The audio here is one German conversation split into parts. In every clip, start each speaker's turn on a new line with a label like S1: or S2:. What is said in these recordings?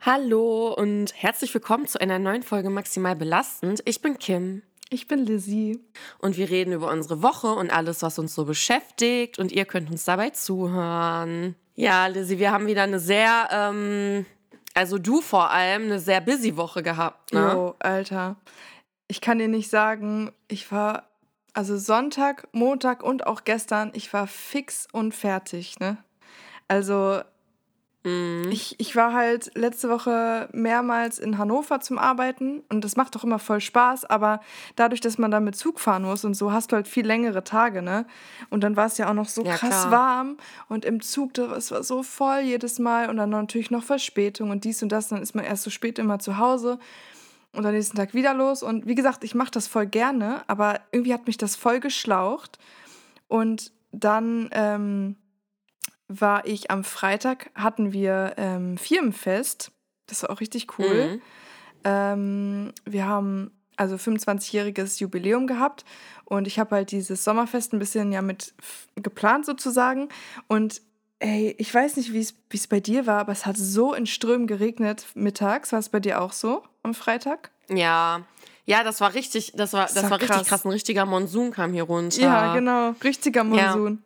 S1: Hallo und herzlich willkommen zu einer neuen Folge Maximal Belastend. Ich bin Kim.
S2: Ich bin Lizzie.
S1: Und wir reden über unsere Woche und alles, was uns so beschäftigt. Und ihr könnt uns dabei zuhören. Ja, Lizzie, wir haben wieder eine sehr, ähm, also du vor allem, eine sehr busy Woche gehabt. Ne?
S2: Jo, Alter. Ich kann dir nicht sagen, ich war, also Sonntag, Montag und auch gestern, ich war fix und fertig, ne? Also
S1: Mhm.
S2: Ich, ich war halt letzte Woche mehrmals in Hannover zum Arbeiten und das macht doch immer voll Spaß, aber dadurch, dass man da mit Zug fahren muss und so, hast du halt viel längere Tage, ne? Und dann war es ja auch noch so
S1: Ja,
S2: krass
S1: klar.
S2: warm und im Zug, da- es war so voll jedes Mal und dann natürlich noch Verspätung und dies und das, dann ist man erst so spät immer zu Hause und am nächsten Tag wieder los und wie gesagt, ich mache das voll gerne, aber irgendwie hat mich das voll geschlaucht und dann ähm, war ich am Freitag, hatten wir ähm, Firmenfest. Das war auch richtig cool.
S1: Mhm.
S2: Ähm, wir haben also 25-jähriges Jubiläum gehabt und ich habe halt dieses Sommerfest ein bisschen ja mit geplant sozusagen. Und ey, ich weiß nicht, wie es wie es bei dir war, aber es hat so in Strömen geregnet mittags. War es bei dir auch so am Freitag?
S1: Ja. Ja, das war richtig, das war, das
S2: war
S1: war richtig
S2: krass.
S1: krass. Ein richtiger Monsun kam hier runter.
S2: Ja, genau. Richtiger Monsun.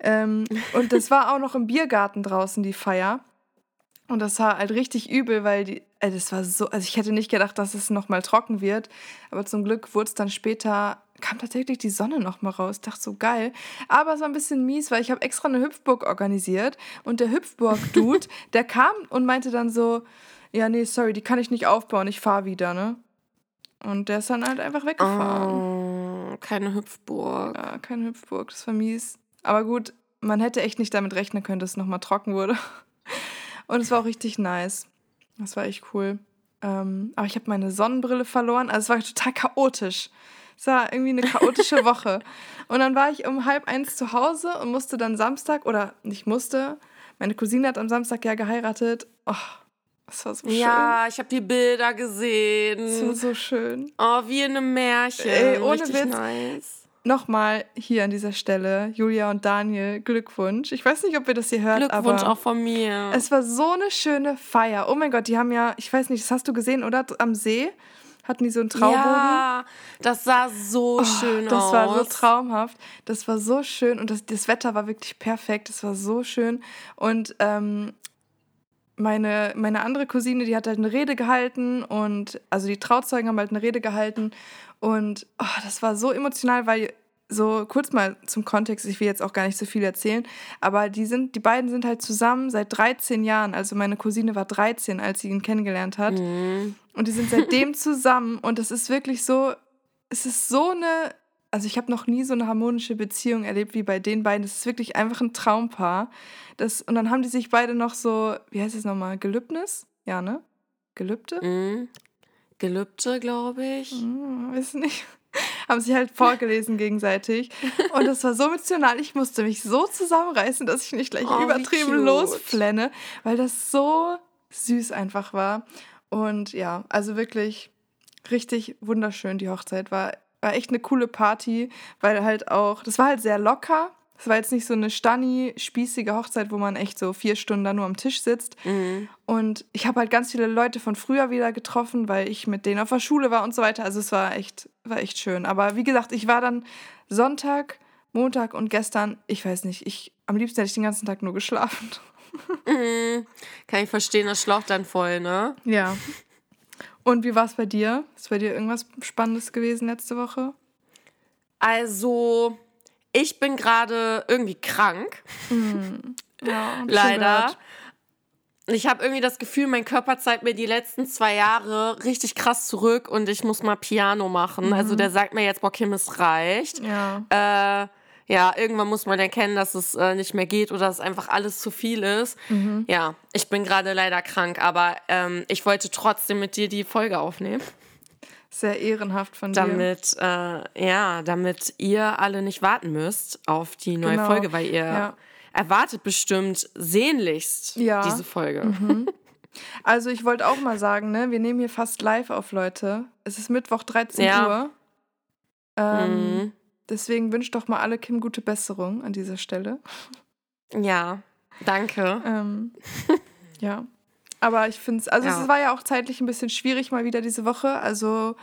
S2: Ähm, und das war auch noch im Biergarten draußen, die Feier. Und das war halt richtig übel, weil die, äh, das war so, also ich hätte nicht gedacht, dass es nochmal trocken wird. Aber zum Glück wurde es dann später, kam tatsächlich die Sonne nochmal raus. Ich dachte so geil. Aber es war ein bisschen mies, weil ich habe extra eine Hüpfburg organisiert. Und der Hüpfburg-Dude, der kam und meinte dann so, ja, nee, sorry, die kann ich nicht aufbauen, ich fahre wieder, ne? Und der ist dann halt einfach weggefahren.
S1: Oh, keine Hüpfburg.
S2: Ja, keine Hüpfburg, das war mies. Aber gut, man hätte echt nicht damit rechnen können, dass es nochmal trocken wurde. Und es war auch richtig nice. Das war echt cool. Ähm, aber ich habe meine Sonnenbrille verloren. Also es war total chaotisch. Es war irgendwie eine chaotische Woche. Und dann war ich um halb eins zu Hause und musste dann Samstag, oder nicht musste, meine Cousine hat am Samstag ja geheiratet. Oh, das war so schön.
S1: Ja, ich habe die Bilder
S2: Das war
S1: gesehen.
S2: so schön.
S1: Oh, wie in einem Märchen.
S2: Ey, ohne
S1: Richtig
S2: Witz.
S1: nice.
S2: Nochmal hier an dieser Stelle, Julia und Daniel, Glückwunsch. Ich weiß nicht, ob ihr das hier hört,
S1: Glückwunsch
S2: aber
S1: auch von mir.
S2: es war so eine schöne Feier. Oh mein Gott, die haben ja, ich weiß nicht, das hast du gesehen, oder? Am See hatten die so einen Traubogen.
S1: Ja, das sah so
S2: Oh,
S1: schön
S2: das
S1: aus.
S2: war so traumhaft. Das war so schön und das, das Wetter war wirklich perfekt. Das war so schön. Und ähm, meine, meine andere Cousine, die hat halt eine Rede gehalten und also die Trauzeugen haben halt eine Rede gehalten und oh, das war so emotional, weil so kurz mal zum Kontext, ich will jetzt auch gar nicht so viel erzählen, aber die sind, die beiden sind halt zusammen seit 13 Jahren. Also meine Cousine war 13, als sie ihn kennengelernt hat.
S1: Mhm.
S2: Und die sind seitdem zusammen und es ist wirklich so, es ist so eine, also ich habe noch nie so eine harmonische Beziehung erlebt wie bei den beiden. Das ist wirklich einfach ein Traumpaar. Das, und dann haben die sich beide noch so, wie heißt es nochmal, Gelübnis? Ja, ne? Gelübde?
S1: Mhm. Gelübde, glaube ich.
S2: Hm, weiß nicht. Haben sich halt vorgelesen gegenseitig. Und das war so emotional. Ich musste mich so zusammenreißen, dass ich nicht gleich
S1: Oh,
S2: übertrieben losflenne, weil das so süß einfach war. Und ja, also wirklich richtig wunderschön. Die Hochzeit war, war echt eine coole Party, weil halt auch, das war halt sehr locker. Es war jetzt nicht so eine stanni, spießige Hochzeit, wo man echt so vier Stunden da nur am Tisch sitzt.
S1: Mhm.
S2: Und ich habe halt ganz viele Leute von früher wieder getroffen, weil ich mit denen auf der Schule war und so weiter. Also es war echt, war echt schön. Aber wie gesagt, ich war dann Sonntag, Montag und gestern, ich weiß nicht, ich am liebsten hätte ich den ganzen Tag nur geschlafen.
S1: Mhm. Kann ich verstehen, das schlaucht dann voll, ne?
S2: Ja. Und wie war es bei dir? Ist bei dir irgendwas Spannendes gewesen letzte Woche?
S1: Also, ich bin gerade irgendwie krank,
S2: Ja, ich schon
S1: leider. Ich habe irgendwie das Gefühl, mein Körper zeigt mir die letzten zwei Jahre richtig krass zurück und ich muss mal Piano machen. Also der sagt mir jetzt, boah, Kim, es reicht.
S2: Ja.
S1: Äh, ja, irgendwann muss man erkennen, dass es äh, nicht mehr geht oder dass einfach alles zu viel ist. Ja, ich bin gerade leider krank, aber ähm, ich wollte trotzdem mit dir die Folge aufnehmen,
S2: Sehr ehrenhaft von dir.
S1: damit, äh, ja, damit ihr alle nicht warten müsst auf die neue
S2: Genau,
S1: Folge, weil ihr
S2: ja.
S1: erwartet bestimmt sehnlichst
S2: Ja.
S1: diese Folge.
S2: Also ich wollte auch mal sagen, ne, wir nehmen hier fast live auf, Leute. Es ist Mittwoch 13
S1: Ja.
S2: Uhr. Ähm,
S1: Mhm.
S2: Deswegen wünscht doch mal alle Kim gute Besserung an dieser Stelle.
S1: Ja, danke.
S2: Ähm, ja. Aber ich finde es, also ja. es war ja auch zeitlich ein bisschen schwierig mal wieder diese Woche. Also,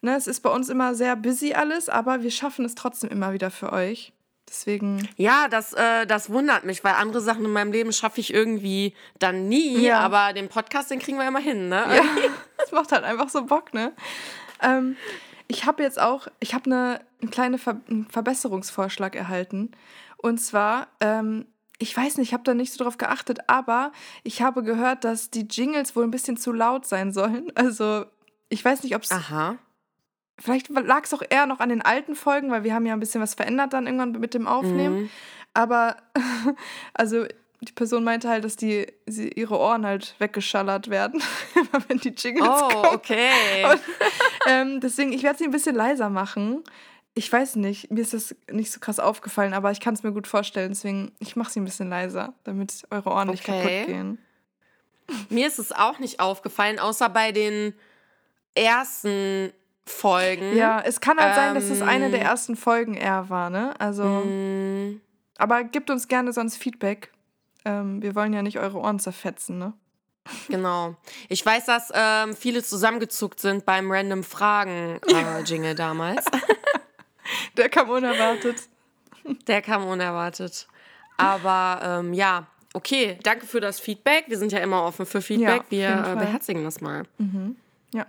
S2: ne, es ist bei uns immer sehr busy alles, aber wir schaffen es trotzdem immer wieder für euch. Deswegen.
S1: Ja, das, äh, das wundert mich, weil andere Sachen in meinem Leben schaffe ich irgendwie dann nie. Ja. Aber den Podcast, den kriegen wir immer hin, ne?
S2: Ja, das macht halt einfach so Bock, ne? Ähm, ich habe jetzt auch, ich habe eine, einen kleinen Ver einen Verbesserungsvorschlag erhalten. Und zwar, ähm, ich weiß nicht, ich habe da nicht so drauf geachtet, aber ich habe gehört, dass die Jingles wohl ein bisschen zu laut sein sollen. Also, ich weiß nicht, ob es.
S1: Aha.
S2: Vielleicht lag es auch eher noch an den alten Folgen, weil wir haben ja ein bisschen was verändert dann irgendwann mit dem Aufnehmen. Mhm. Aber, also, die Person meinte halt, dass die sie, ihre Ohren halt weggeschallert werden, wenn die Jingles oh, kommen.
S1: Oh, okay.
S2: Und, ähm, deswegen, ich werde sie ein bisschen leiser machen ich weiß nicht, mir ist das nicht so krass aufgefallen, aber ich kann es mir gut vorstellen. Deswegen, ich mache sie ein bisschen leiser, damit eure Ohren okay. nicht kaputt gehen.
S1: Mir ist es auch nicht aufgefallen, außer bei den ersten Folgen.
S2: Ja, es kann halt ähm, sein, dass es eine der ähm. ersten Folgen eher war, ne? Also. Mm. Aber gebt uns gerne sonst Feedback. Ähm, wir wollen ja nicht eure Ohren zerfetzen, ne?
S1: Genau. Ich weiß, dass ähm, viele zusammengezuckt sind beim Random Fragen-Jingle äh, damals.
S2: Der kam unerwartet.
S1: Der kam unerwartet. Aber ähm, ja, okay, danke für das Feedback. Wir sind ja immer offen für Feedback. Ja, Wir äh, beherzigen das mal.
S2: Mhm. Ja.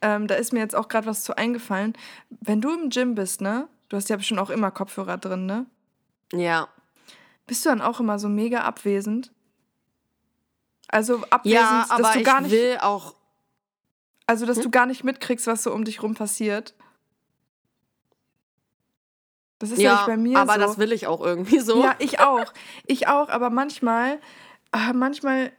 S2: Ähm, da ist mir jetzt auch gerade was zu eingefallen. Wenn du im Gym bist, ne? Du hast ja bestimmt auch immer Kopfhörer drin, ne?
S1: Ja.
S2: Bist du dann auch immer so mega abwesend? Also abwesend,
S1: ja, aber
S2: dass du gar nicht.
S1: will auch.
S2: Also, dass hm? du gar nicht mitkriegst, was so um dich rum passiert.
S1: Das ist ja, nicht bei mir aber so. das will ich auch irgendwie so.
S2: Ja, ich auch. Ich auch, aber manchmal, äh, manchmal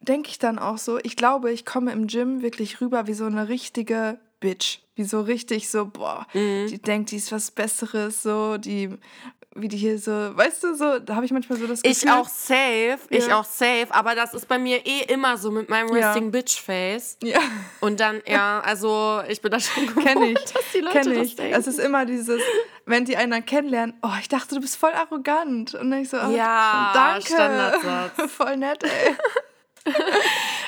S2: denke ich dann auch so, ich glaube, ich komme im Gym wirklich rüber wie so eine richtige Bitch. Wie so richtig so, boah, mhm. die denkt, die ist was Besseres, so, die wie die hier so, weißt du, so, da habe ich manchmal so das
S1: Gefühl. Ich auch safe, ja. ich auch safe, aber das ist bei mir eh immer so mit meinem Resting ja. Bitch Face.
S2: Ja.
S1: Und dann, ja, also ich bin da schon gewohnt,
S2: Kenn ich.
S1: dass die Leute Kenn ich.
S2: Es ist immer dieses, wenn die einen kennenlernen, oh, ich dachte, du bist voll arrogant. Und dann ich so, oh,
S1: ja,
S2: danke.
S1: Standardsatz.
S2: voll nett, ey.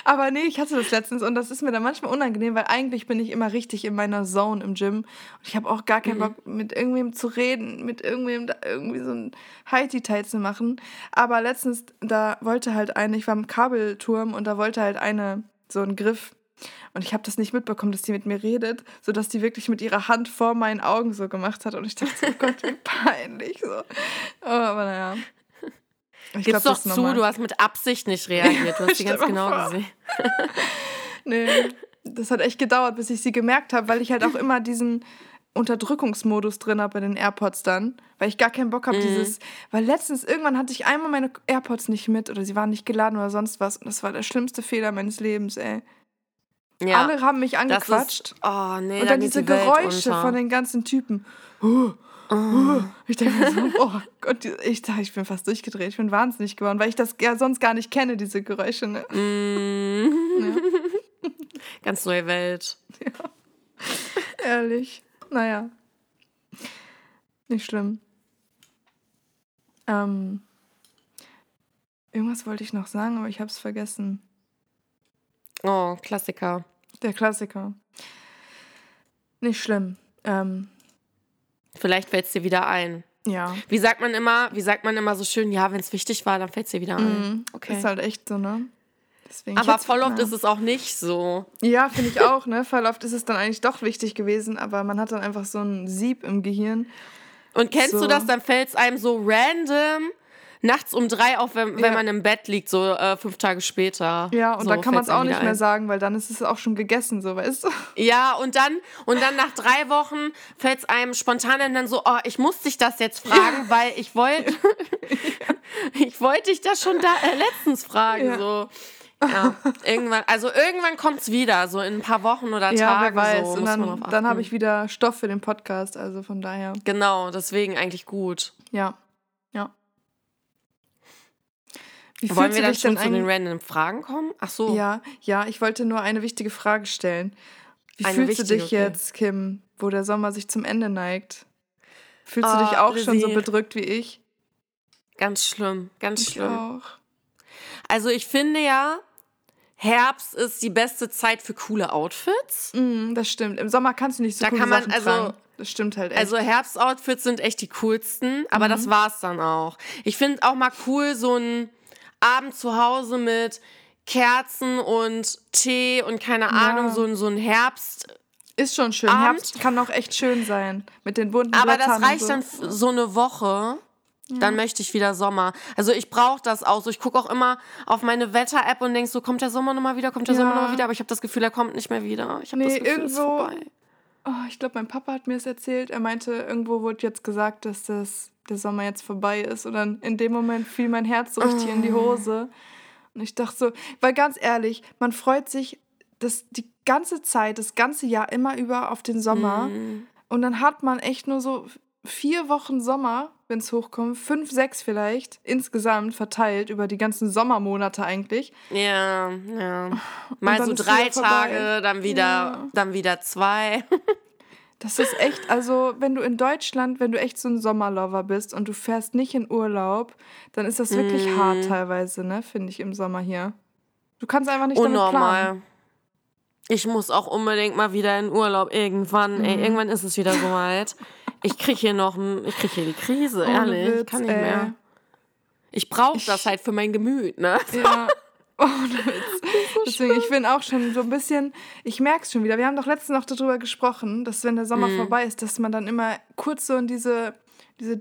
S2: Aber nee, ich hatte das letztens und das ist mir dann manchmal unangenehm, weil eigentlich bin ich immer richtig in meiner Zone im Gym. Und ich habe auch gar keinen mhm. Bock, mit irgendwem zu reden, mit irgendwem da irgendwie so ein Heiti-Teil zu machen. Aber letztens, da wollte halt eine, ich war im Kabelturm und da wollte halt eine so einen Griff. Und ich habe das nicht mitbekommen, dass die mit mir redet, sodass die wirklich mit ihrer Hand vor meinen Augen so gemacht hat. Und ich dachte, oh Gott, wie peinlich. So. Oh, aber naja.
S1: Ich Gib's glaub, doch zu, du hast mit Absicht nicht reagiert. Du hast sie ganz genau vor. gesehen.
S2: nee, das hat echt gedauert, bis ich sie gemerkt habe, weil ich halt auch immer diesen Unterdrückungsmodus drin habe bei den AirPods dann, weil ich gar keinen Bock habe, mhm. dieses, weil letztens irgendwann hatte ich einmal meine AirPods nicht mit oder sie waren nicht geladen oder sonst was und das war der schlimmste Fehler meines Lebens, ey. Ja, Alle haben mich angequatscht.
S1: Ist, oh, nee,
S2: und dann diese die Geräusche von den ganzen Typen. Oh, Oh. Ich denke mir so, oh Gott, ich, ich bin fast durchgedreht, ich bin wahnsinnig geworden, weil ich das ja sonst gar nicht kenne, diese Geräusche. Ne?
S1: Mm. Ja. Ganz neue Welt.
S2: Ja. Ehrlich. Naja. Nicht schlimm. Ähm, irgendwas wollte ich noch sagen, aber ich habe es vergessen.
S1: Oh, Klassiker.
S2: Der Klassiker. Nicht schlimm. Ähm,
S1: Vielleicht fällt es dir wieder ein.
S2: Ja.
S1: Wie sagt man immer, wie sagt man immer so schön, ja, wenn es wichtig war, dann fällt es dir wieder ein.
S2: Mhm. Okay. Ist halt echt so, ne?
S1: Deswegen aber voll oft ist es auch nicht so.
S2: Ja, finde ich auch, ne? Voll oft ist es dann eigentlich doch wichtig gewesen, aber man hat dann einfach so ein Sieb im Gehirn.
S1: Und kennst so. du das, dann fällt es einem so random nachts um drei auf, wenn, wenn man im Bett liegt, so äh, fünf Tage später.
S2: Ja, und
S1: so,
S2: dann kann man es auch nicht mehr ein. sagen, weil dann ist es auch schon gegessen, so weißt du.
S1: Ja, und dann, und dann nach drei Wochen fällt es einem spontan dann so, oh, ich muss dich das jetzt fragen, ja. weil ich wollte, ich wollte dich das schon da äh, letztens fragen, ja. so. Ja, irgendwann, also irgendwann kommt es wieder, so in ein paar Wochen oder Tagen. Ja, wer weiß. So,
S2: und dann, dann habe ich wieder Stoff für den Podcast, also von daher.
S1: Genau, deswegen eigentlich gut.
S2: Ja.
S1: Wie Wollen wir dann schon zu den random Fragen kommen? Ach so.
S2: Ja, ja, ich wollte nur eine wichtige Frage stellen. Wie eine fühlst wichtige, du dich okay. jetzt, Kim, wo der Sommer sich zum Ende neigt? Fühlst oh, du dich auch Lizzie. schon so bedrückt wie ich?
S1: Ganz schlimm, ganz
S2: ich
S1: schlimm.
S2: Auch.
S1: Also ich finde ja, Herbst ist die beste Zeit für coole Outfits.
S2: Mm, das stimmt. Im Sommer kannst du nicht so da coole kann man, Sachen also, tragen. Das stimmt halt echt.
S1: Also Herbstoutfits sind echt die coolsten, aber mhm. das war's dann auch. Ich finde auch mal cool so ein Abend zu Hause mit Kerzen und Tee und keine Ahnung, so, ein, so ein Herbst.
S2: Ist schon schön. Abend. Herbst kann auch echt schön sein. Mit den bunten
S1: Aber Blättern das reicht so. dann so eine Woche. Ja. Dann möchte ich wieder Sommer. Also ich brauche das auch so. Ich gucke auch immer auf meine Wetter-App und denke so, kommt der Sommer nochmal wieder, kommt der ja. Sommer nochmal wieder. Aber ich habe das Gefühl, er kommt nicht mehr wieder. Ich habe nee, das Gefühl, irgendwo.
S2: Oh, ich glaube, mein Papa hat mir es erzählt. Er meinte, irgendwo wurde jetzt gesagt, dass das, der Sommer jetzt vorbei ist. Und dann in dem Moment fiel mein Herz so richtig oh. in die ah. Hose. Und ich dachte so, weil ganz ehrlich, man freut sich das die ganze Zeit, das ganze Jahr immer über auf den Sommer. Mm. Und dann hat man echt nur so vier Wochen Sommer, wenn es hochkommt, fünf, sechs vielleicht, insgesamt verteilt über die ganzen Sommermonate eigentlich.
S1: Ja, ja. Mal so drei Tage, dann wieder, ja. dann wieder zwei.
S2: Das ist echt, also wenn du in Deutschland, wenn du echt so ein Sommerlover bist und du fährst nicht in Urlaub, dann ist das wirklich mm. hart teilweise, ne, finde ich, im Sommer hier. Du kannst einfach nicht Unnormal. damit planen.
S1: Ich muss auch unbedingt mal wieder in Urlaub irgendwann. Mhm. Ey, irgendwann ist es wieder soweit. Ich krieg hier noch, ich krieg hier die Krise, ehrlich. Witz, kann nicht ey. mehr. Ich brauche das halt für mein Gemüt, ne? Ja.
S2: Ohne Witz. So Deswegen, ich bin auch schon so ein bisschen, ich merke es schon wieder. Wir haben doch letztens noch darüber gesprochen, dass wenn der Sommer mhm. vorbei ist, dass man dann immer kurz so in diese, diese,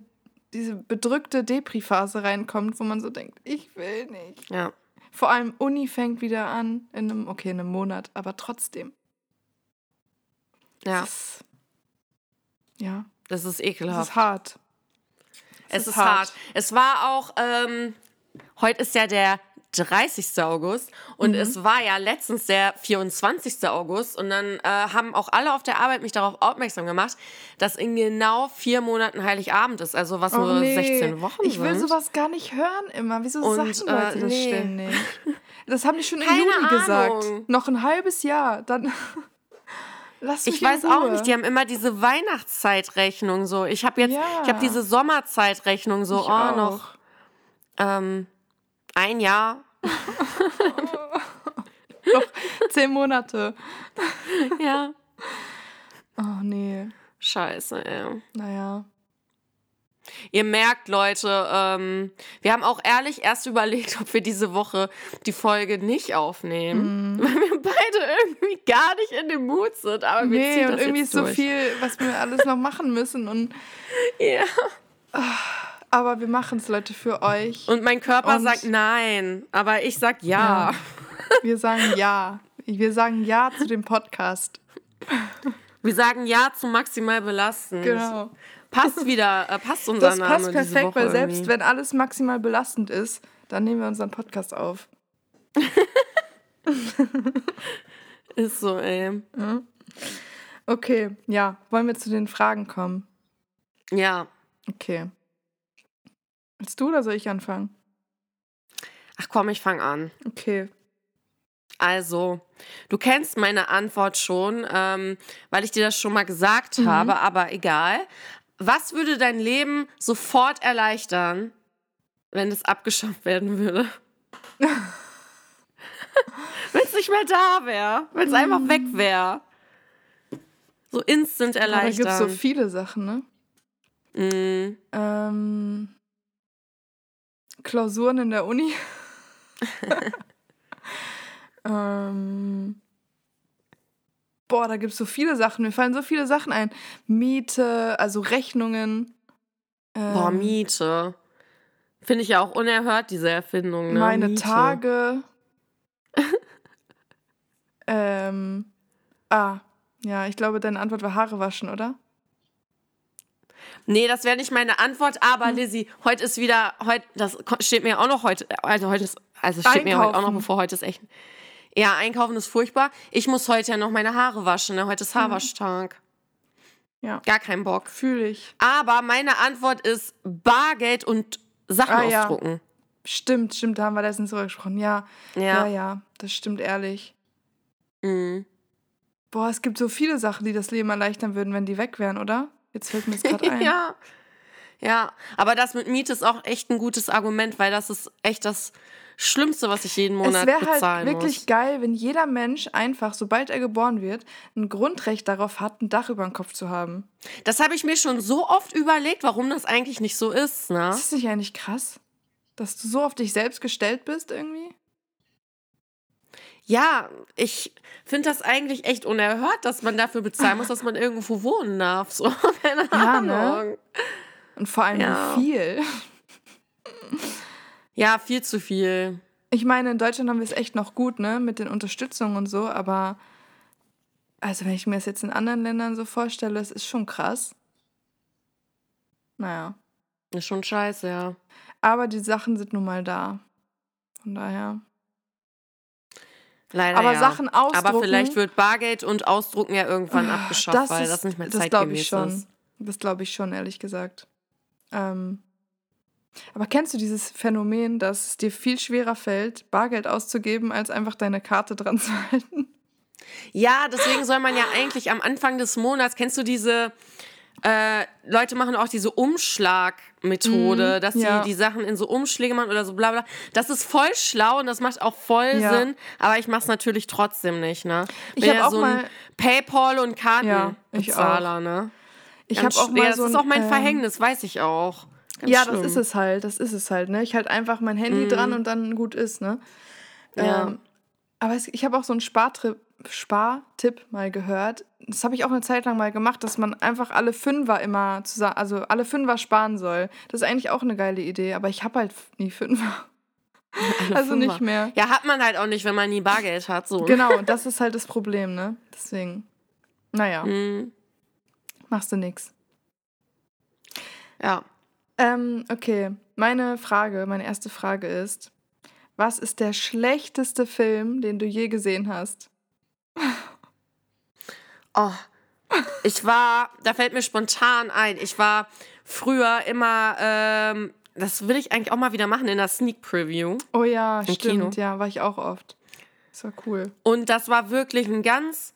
S2: diese bedrückte Depri-Phase reinkommt, wo man so denkt, ich will nicht. Ja. Vor allem Uni fängt wieder an in einem, okay, in einem Monat, aber trotzdem.
S1: Ja. Ist,
S2: ja.
S1: Das ist ekelhaft.
S2: Es ist hart.
S1: Es, es ist, hart. hart. Es war auch, ähm, heute ist ja der 30. August und mhm. es war ja letztens der 24. August und dann äh, haben auch alle auf der Arbeit mich darauf aufmerksam gemacht, dass in genau vier Monaten Heiligabend ist, also was oh, nur nee. 16 Wochen
S2: Ich will
S1: sind.
S2: sowas gar nicht hören immer. Wieso und, sagen Leute äh, das nee. ständig? Das haben die schon im Juli Ahnung. gesagt. Noch ein halbes Jahr, dann... Lass mich
S1: ich weiß auch nicht, die haben immer diese Weihnachtszeitrechnung so. Ich habe jetzt, ja. ich habe diese Sommerzeitrechnung so, ich oh, auch. noch ähm, ein Jahr.
S2: noch zehn Monate.
S1: ja.
S2: Oh nee.
S1: Scheiße, ey.
S2: Naja.
S1: Ihr merkt, Leute, ähm, wir haben auch ehrlich erst überlegt, ob wir diese Woche die Folge nicht aufnehmen, mm. weil wir beide irgendwie gar nicht in dem Mut sind. Aber wir nee, ziehen
S2: und irgendwie ist so viel, was wir alles noch machen müssen und
S1: ja.
S2: Aber wir machen es, Leute, für euch.
S1: Und mein Körper und sagt nein, aber ich sag ja. ja.
S2: Wir sagen ja. Wir sagen ja zu dem Podcast.
S1: Wir sagen ja zu maximal belastend.
S2: Genau
S1: passt wieder, äh, passt unser das Name.
S2: Das passt perfekt, weil selbst irgendwie. wenn alles maximal belastend ist, dann nehmen wir unseren Podcast auf.
S1: ist so, ey.
S2: Okay, ja. Wollen wir zu den Fragen kommen?
S1: Ja.
S2: Okay. Willst du oder soll ich anfangen?
S1: Ach komm, ich fange an.
S2: Okay.
S1: Also, du kennst meine Antwort schon, ähm, weil ich dir das schon mal gesagt mhm. habe, aber egal. Was würde dein Leben sofort erleichtern, wenn es abgeschafft werden würde? wenn es nicht mehr da wäre, wenn es einfach weg wäre. So instant erleichtern.
S2: da gibt so viele Sachen, ne?
S1: Mm.
S2: Ähm, Klausuren in der Uni. ähm, boah, da gibt es so viele Sachen. Mir fallen so viele Sachen ein. Miete, also Rechnungen.
S1: Ähm, boah, Miete. Finde ich ja auch unerhört, diese Erfindung. Ne?
S2: Meine
S1: Miete.
S2: Tage. ähm, ah, ja, ich glaube, deine Antwort war Haare waschen, oder?
S1: Nee, das wäre nicht meine Antwort, aber hm. Lizzie, heute ist wieder, heute, das steht mir auch noch heute, also heute ist, also steht Einkaufen. mir heute auch noch bevor, heute ist echt. Ja, einkaufen ist furchtbar. Ich muss heute ja noch meine Haare waschen. Ne? Heute ist mhm. Haarwaschtag.
S2: Ja.
S1: Gar keinen Bock.
S2: Fühle ich.
S1: Aber meine Antwort ist Bargeld und Sachen ah, ausdrucken. Ja.
S2: Stimmt, stimmt, da haben wir letztens drüber gesprochen. Ja. Ja, ja, ja das stimmt ehrlich.
S1: Mhm.
S2: Boah, es gibt so viele Sachen, die das Leben erleichtern würden, wenn die weg wären, oder? Jetzt fällt mir das gerade ein.
S1: ja. Ja, aber das mit Miete ist auch echt ein gutes Argument, weil das ist echt das Schlimmste, was ich jeden Monat
S2: es wäre
S1: bezahlen
S2: halt wirklich
S1: muss.
S2: geil, wenn jeder Mensch einfach, sobald er geboren wird, ein Grundrecht darauf hat, ein Dach über dem Kopf zu haben.
S1: Das habe ich mir schon so oft überlegt, warum das eigentlich nicht so ist, ne?
S2: Ist das nicht eigentlich krass? Dass du so auf dich selbst gestellt bist irgendwie?
S1: Ja, ich finde das eigentlich echt unerhört, dass man dafür bezahlen muss, dass man irgendwo wohnen darf. So, keine
S2: Ja,
S1: Ahnung.
S2: ne? Und vor allem
S1: Ja.
S2: wie viel.
S1: Ja, viel zu viel.
S2: Ich meine, in Deutschland haben wir es echt noch gut, ne? Mit den Unterstützungen und so, aber also wenn ich mir das jetzt in anderen Ländern so vorstelle, es ist schon krass. Naja.
S1: Ist schon scheiße, ja.
S2: Aber die Sachen sind nun mal da. Von daher.
S1: Leider
S2: Aber
S1: ja.
S2: Sachen ausdrucken.
S1: Aber vielleicht wird Bargeld und Ausdrucken ja irgendwann abgeschafft, weil das nicht mehr
S2: das glaube
S1: zeitgemäß
S2: ich schon.
S1: ist.
S2: Das glaube ich schon, ehrlich gesagt. Ähm, aber kennst du dieses Phänomen, dass es dir viel schwerer fällt, Bargeld auszugeben, als einfach deine Karte dran zu halten?
S1: Ja, deswegen soll man ja eigentlich am Anfang des Monats, kennst du diese, äh, Leute machen auch diese Umschlagmethode, dass sie
S2: ja.
S1: die Sachen in so Umschläge machen oder so bla bla. Das ist voll schlau und das macht auch voll
S2: Ja.
S1: Sinn, aber ich mach's natürlich trotzdem nicht, ne?
S2: Ich
S1: Bin
S2: hab
S1: ja
S2: auch
S1: so ein
S2: mal-
S1: Paypal und
S2: Ja, ich
S1: Kartenbezahler, ne?
S2: Ich habe auch mal
S1: ja, das
S2: so
S1: ist auch mein
S2: ähm,
S1: Verhängnis, weiß ich auch. Ganz
S2: Ja,
S1: schlimm.
S2: Das ist es halt, das ist es halt, ne? Ich halt einfach mein Handy dran und dann gut ist, ne?
S1: Ja.
S2: Ähm, aber es, ich habe auch so einen Spartrip, Spartipp mal gehört. Das habe ich auch eine Zeit lang mal gemacht, dass man einfach alle Fünfer immer zusammen, also alle Fünfer sparen soll. Das ist eigentlich auch eine geile Idee, aber ich habe halt nie Fünfer.
S1: Alle
S2: also nicht mehr.
S1: Ja, hat man halt auch nicht, wenn man nie Bargeld hat. So.
S2: Genau, das ist halt das Problem, ne? Deswegen. Naja,
S1: Mhm.
S2: machst du nix.
S1: Ja.
S2: Ähm, okay, meine Frage, meine erste Frage ist: Was ist der schlechteste Film, den du je gesehen hast?
S1: Oh, ich war, da fällt mir spontan ein, ich war früher immer, ähm, das will ich eigentlich auch mal wieder machen in der Sneak Preview.
S2: Oh ja,
S1: Im
S2: stimmt,
S1: Kino.
S2: ja, war ich auch oft. Das war cool.
S1: Und das war wirklich ein ganz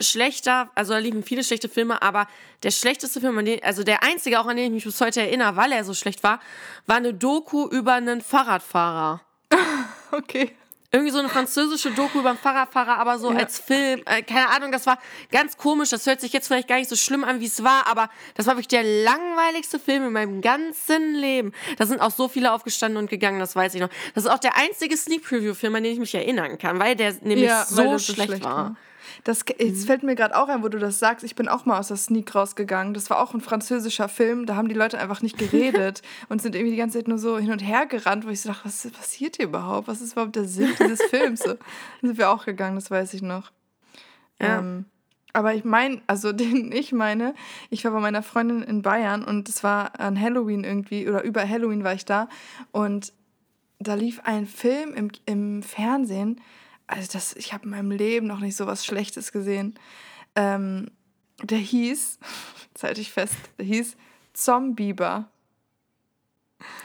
S1: schlechter, also da liefen viele schlechte Filme, aber der schlechteste Film, an den, also der einzige, auch an den ich mich bis heute erinnere, weil er so schlecht war, war eine Doku über einen Fahrradfahrer.
S2: Okay.
S1: Irgendwie so eine französische Doku über einen Fahrradfahrer, aber so
S2: Ja.
S1: als Film. Äh, keine Ahnung, das war ganz komisch. Das hört sich jetzt vielleicht gar nicht so schlimm an, wie es war, aber das war wirklich der langweiligste Film in meinem ganzen Leben. Da sind auch so viele aufgestanden und gegangen, das weiß ich noch. Das ist auch der einzige Sneak Preview-Film, an den ich mich erinnern kann, weil der nämlich
S2: weil
S1: so
S2: das
S1: schlecht, war. Mhm.
S2: Das, jetzt fällt mir gerade auch ein, wo du das sagst. Ich bin auch mal aus der Sneak rausgegangen. Das war auch ein französischer Film. Da haben die Leute einfach nicht geredet und sind irgendwie die ganze Zeit nur so hin und her gerannt, wo ich so dachte, was passiert hier überhaupt? Was ist überhaupt der Sinn dieses Films? So, Dann sind wir auch gegangen, das weiß ich noch.
S1: Ja.
S2: Ähm, aber ich meine, also den ich meine, ich war bei meiner Freundin in Bayern und es war an Halloween irgendwie, oder über Halloween war ich da und da lief ein Film im, im Fernsehen. Also das, ich habe in meinem Leben noch nicht so was Schlechtes gesehen. Ähm, der hieß, jetzt halte ich fest, der hieß Zombieber.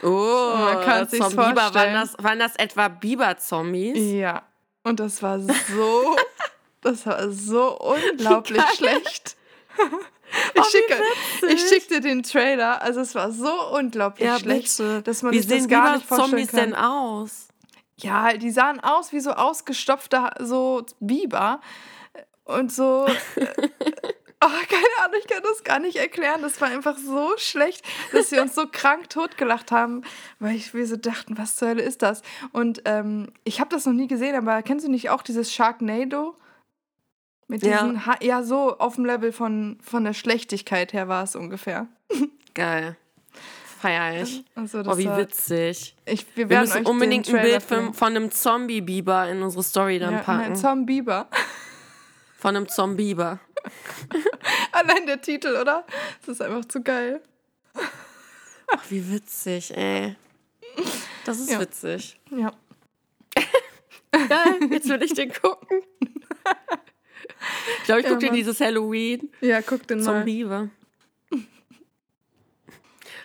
S1: Oh,
S2: Man kann sich's
S1: Zombie waren
S2: vorstellen.
S1: das, waren das etwa Biber-Zombies?
S2: Ja. Und das war so, das war so unglaublich schlecht.
S1: Oh,
S2: Ich
S1: wie
S2: schicke, ich
S1: witzig.
S2: schick dir den Trailer. Also es war so unglaublich
S1: Ja,
S2: schlecht,
S1: bitte.
S2: dass man
S1: Wie
S2: sich das
S1: sehen
S2: gar nicht vorstellen
S1: Biber-Zombies
S2: kann.
S1: denn aus?
S2: Ja, die sahen aus wie so ausgestopfte so Biber und so. äh, Oh, keine Ahnung, ich kann das gar nicht erklären. Das war einfach so schlecht, dass wir uns so krank totgelacht haben, weil ich, wir so dachten, was zur Hölle ist das? Und ähm, ich habe das noch nie gesehen, aber kennst du nicht auch dieses Sharknado? Mit
S1: Ja.
S2: diesen, ha ja, so auf dem Level von, von der Schlechtigkeit her war es ungefähr.
S1: Geil. Feier ich.
S2: Also
S1: Oh, wie
S2: war,
S1: witzig.
S2: ich, wir,
S1: Wir müssen unbedingt ein Bild von, von einem Zombie-Biber in unsere Story dann
S2: ja,
S1: packen.
S2: nein, Zombieber.
S1: Von einem Zombieber.
S2: Allein der Titel, oder? Das ist einfach zu geil.
S1: Ach, wie witzig, ey. Das ist
S2: Ja.
S1: witzig.
S2: Ja.
S1: Geil, jetzt will ich den gucken. Ich glaube, ich
S2: Ja,
S1: gucke dir
S2: Mann.
S1: dieses Halloween.
S2: Ja, guck den mal.
S1: Zombieber.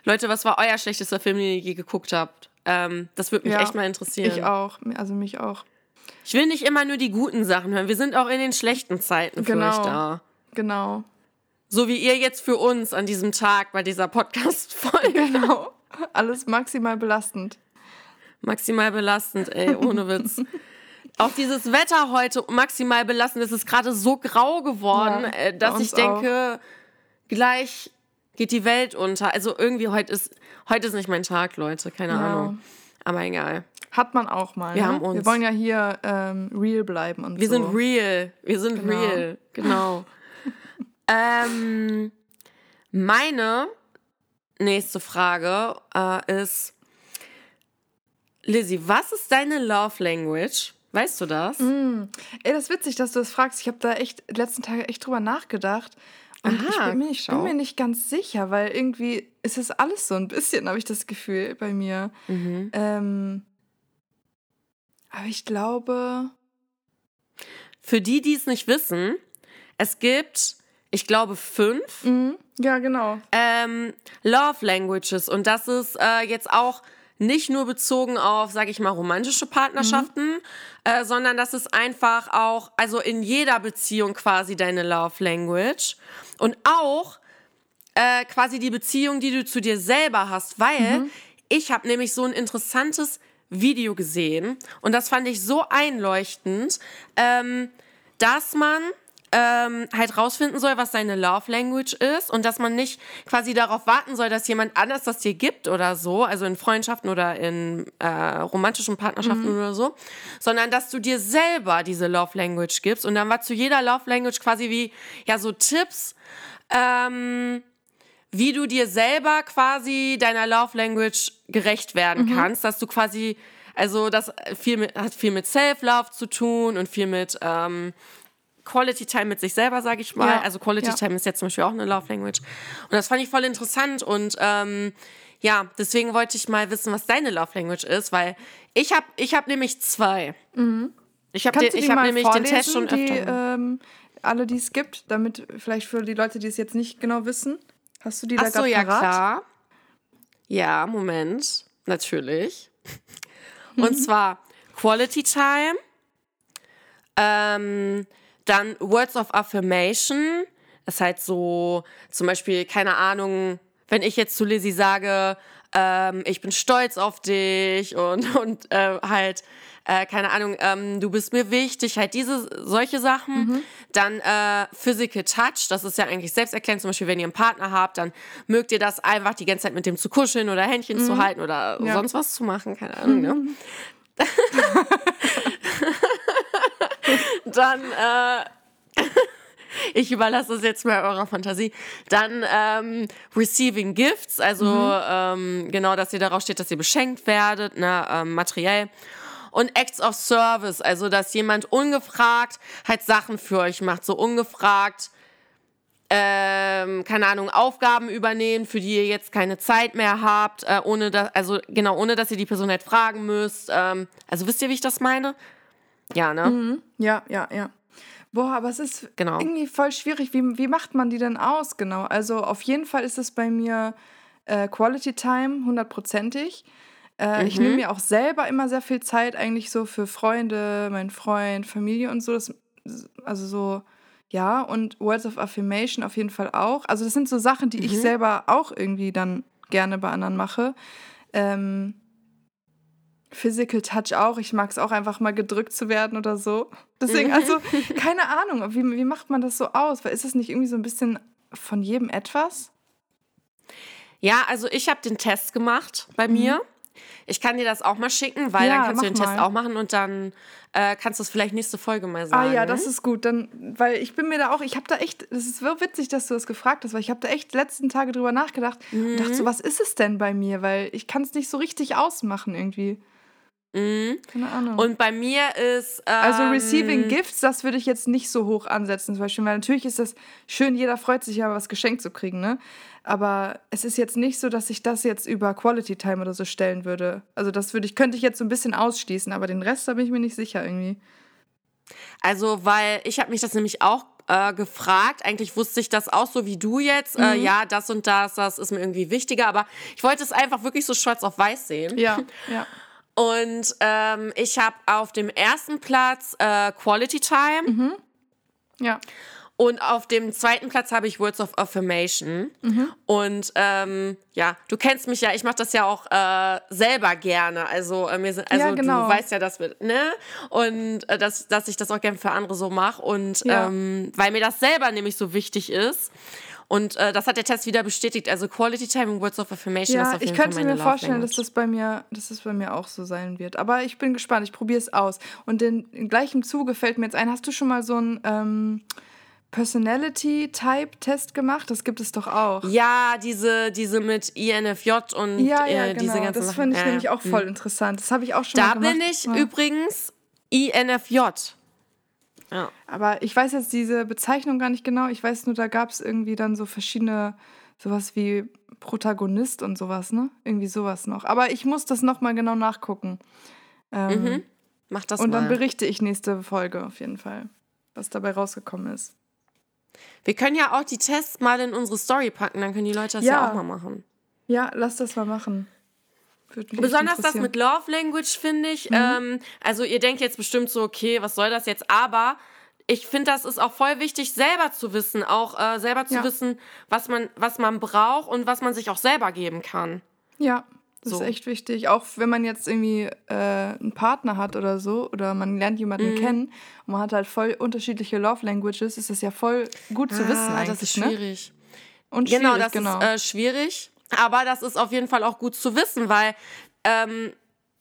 S1: Leute, was war euer schlechtester Film, den ihr je geguckt habt? Ähm, das würde mich
S2: Ja,
S1: echt mal interessieren.
S2: Ich auch. Also mich auch.
S1: Ich will nicht immer nur die guten Sachen hören. Wir sind auch in den schlechten Zeiten für
S2: Genau.
S1: euch da.
S2: Genau.
S1: So wie ihr jetzt für uns an diesem Tag bei dieser Podcast-Folge.
S2: Genau. Alles maximal belastend.
S1: Maximal belastend, ey, ohne Witz. Auch dieses Wetter heute maximal belastend. Es ist gerade so grau geworden, ja, äh, dass ich denke, auch. gleich geht die Welt unter. Also irgendwie heute ist heute ist nicht mein Tag, Leute. Keine ja. Ahnung. Aber egal.
S2: Hat man auch mal.
S1: Wir
S2: ne?
S1: haben uns.
S2: Wir wollen ja hier ähm, real bleiben und
S1: Wir
S2: so.
S1: sind real. Wir sind genau. real. Genau. ähm, meine nächste Frage äh, ist, Lizzie, was ist deine Love Language? Weißt du das?
S2: Mm. Ey, das ist witzig, dass du das fragst. Ich habe da echt letzten Tage echt drüber nachgedacht. Und Aha, ich, bin mir, ich bin mir nicht ganz sicher, weil irgendwie ist es alles so ein bisschen, habe ich das Gefühl bei mir. Mhm. Ähm, aber ich glaube.
S1: Für die, die es nicht wissen, es gibt, ich glaube, fünf.
S2: Mhm. Ja, genau.
S1: Ähm, Love Languages. Und das ist äh, jetzt auch nicht nur bezogen auf, sage ich mal, romantische Partnerschaften, mhm. äh, sondern das ist einfach auch, also in jeder Beziehung quasi deine Love Language und auch äh, quasi die Beziehung, die du zu dir selber hast, weil mhm. ich habe nämlich so ein interessantes Video gesehen und das fand ich so einleuchtend, ähm, dass man ähm, halt rausfinden soll, was seine Love Language ist und dass man nicht quasi darauf warten soll, dass jemand anders das dir gibt oder so, also in Freundschaften oder in äh, romantischen Partnerschaften mhm. oder so, sondern dass du dir selber diese Love Language gibst und dann war zu jeder Love Language quasi wie, ja, so Tipps, ähm, wie du dir selber quasi deiner Love Language gerecht werden mhm. kannst, dass du quasi also das viel mit, hat viel mit Self-Love zu tun und viel mit ähm, Quality Time mit sich selber, sage ich mal. Ja, also Quality ja. Time ist jetzt zum Beispiel auch eine Love Language. Und das fand ich voll interessant und ähm, ja, deswegen wollte ich mal wissen, was deine Love Language ist, weil ich habe ich hab nämlich zwei. Mhm. Ich habe hab nämlich den Test schon
S2: öfter. Die, ähm, alle, die es gibt, damit vielleicht für die Leute, die es jetzt nicht genau wissen. Hast du die da Ach so, ja, parat? klar.
S1: Ja, Moment. Natürlich. Und zwar Quality Time. Ähm, dann Words of Affirmation. Das ist halt so, zum Beispiel, keine Ahnung, wenn ich jetzt zu Lizzie sage, ähm, ich bin stolz auf dich und, und äh, halt, äh, keine Ahnung, ähm, du bist mir wichtig, halt diese, solche Sachen. Mhm. Dann äh, Physical Touch, das ist ja eigentlich selbsterklärend, zum Beispiel, wenn ihr einen Partner habt, dann mögt ihr das einfach die ganze Zeit mit dem zu kuscheln oder Händchen mhm. zu halten oder ja. sonst was zu machen, keine Ahnung, ne? Mhm. dann, äh, ich überlasse es jetzt mal eurer Fantasie. Dann ähm, Receiving Gifts, also mhm. ähm, genau, dass ihr darauf steht, dass ihr beschenkt werdet, ne, ähm, materiell. Und Acts of Service, also dass jemand ungefragt halt Sachen für euch macht, so ungefragt, ähm, keine Ahnung, Aufgaben übernehmen, für die ihr jetzt keine Zeit mehr habt, äh, ohne dass, also genau, ohne dass ihr die Person halt fragen müsst. Ähm, also wisst ihr, wie ich das meine? Ja, ne?
S2: Mhm. Ja, ja, ja. Boah, aber es ist genau. irgendwie voll schwierig. Wie, wie macht man die denn aus, genau? Also auf jeden Fall ist es bei mir äh, Quality Time, hundertprozentig. Äh, mhm. Ich nehme mir auch selber immer sehr viel Zeit eigentlich so für Freunde, meinen Freund, Familie und so. Das, also so, ja, und Words of Affirmation auf jeden Fall auch. Also das sind so Sachen, die mhm. ich selber auch irgendwie dann gerne bei anderen mache. Ähm, Physical Touch auch. Ich mag es auch einfach mal gedrückt zu werden oder so. Deswegen, mhm. also, keine Ahnung, wie, wie macht man das so aus? Weil ist es nicht irgendwie so ein bisschen von jedem etwas?
S1: Ja, also ich habe den Test gemacht bei mhm. mir. Ich kann dir das auch mal schicken, weil ja, dann kannst du den mal. Test auch machen und dann äh, kannst du es vielleicht nächste Folge mal sagen.
S2: Ah ja, das ist gut. Dann, weil ich bin mir da auch, ich habe da echt, es ist so witzig, dass du das gefragt hast, weil ich habe da echt letzten Tage drüber nachgedacht mhm. und dachte so, was ist es denn bei mir? Weil ich kann es nicht so richtig ausmachen irgendwie.
S1: Mhm. Keine Ahnung. Und bei mir ist.
S2: Also ähm, also Receiving Gifts, das würde ich jetzt nicht so hoch ansetzen, zum Beispiel, weil natürlich ist das schön, jeder freut sich ja, was geschenkt zu kriegen, ne? Aber es ist jetzt nicht so, dass ich das jetzt über Quality Time oder so stellen würde. Also das würde ich, könnte ich jetzt so ein bisschen ausschließen, aber den Rest, da bin ich mir nicht sicher irgendwie.
S1: Also, weil ich habe mich das nämlich auch äh, gefragt. Eigentlich wusste ich das auch so wie du jetzt. Äh, mhm. Äh, ja, das und das, das ist mir irgendwie wichtiger. Aber ich wollte es einfach wirklich so schwarz auf weiß sehen.
S2: Ja, ja.
S1: Und ähm, ich habe auf dem ersten Platz äh, Quality Time.
S2: Mhm. Ja.
S1: Und auf dem zweiten Platz habe ich Words of Affirmation. Mhm. Und ähm, ja, du kennst mich ja, ich mache das ja auch äh, selber gerne. Also, äh, mir sind, also ja, genau. du weißt ja, dass wir, ne? Und äh, dass, dass ich das auch gerne für andere so mache. Und ja. ähm, weil mir das selber nämlich so wichtig ist. Und äh, das hat der Test wieder bestätigt. Also Quality Time und Words of Affirmation
S2: ja,
S1: ist auf jeden
S2: ich könnte mir vorstellen, dass das bei mir, dass das bei mir auch so sein wird. Aber ich bin gespannt. Ich probiere es aus. Und in, in gleichem Zuge fällt mir jetzt ein. Hast du schon mal so ein ähm, Personality-Type-Test gemacht? Das gibt es doch auch.
S1: Ja, diese, diese mit INFJ und ja, ja,
S2: äh,
S1: genau. diese ganzen
S2: Das finde ich ja, nämlich auch voll mhm. interessant. Das habe ich auch schon da
S1: mal gemacht. Da bin ich übrigens INFJ.
S2: Ja. Aber ich weiß jetzt diese Bezeichnung gar nicht genau. Ich weiß nur, da gab es irgendwie dann so verschiedene, sowas wie Protagonist und sowas, ne? Irgendwie sowas noch. Aber ich muss das nochmal genau nachgucken. Ähm, mhm. Mach das und mal. Und dann berichte ich nächste Folge auf jeden Fall, was dabei rausgekommen ist.
S1: Wir können ja auch die Tests mal in unsere Story packen, dann können die Leute das ja, ja auch mal machen.
S2: Ja, lass das mal machen.
S1: Besonders das mit Love Language finde ich. Mhm. Ähm, also ihr denkt jetzt bestimmt so, okay, was soll das jetzt? Aber ich finde, das ist auch voll wichtig, selber zu wissen, auch äh, selber zu ja. wissen, was man, was man braucht und was man sich auch selber geben kann.
S2: Ja, das so. ist echt wichtig. Auch wenn man jetzt irgendwie äh, einen Partner hat oder so, oder man lernt jemanden mhm. kennen und man hat halt voll unterschiedliche Love Languages, ist das ja voll gut zu ah, wissen eigentlich. Das ist ne? schwierig. Ne? Und
S1: genau, schwierig, genau, das genau. ist äh, schwierig. Aber das ist auf jeden Fall auch gut zu wissen, weil ähm,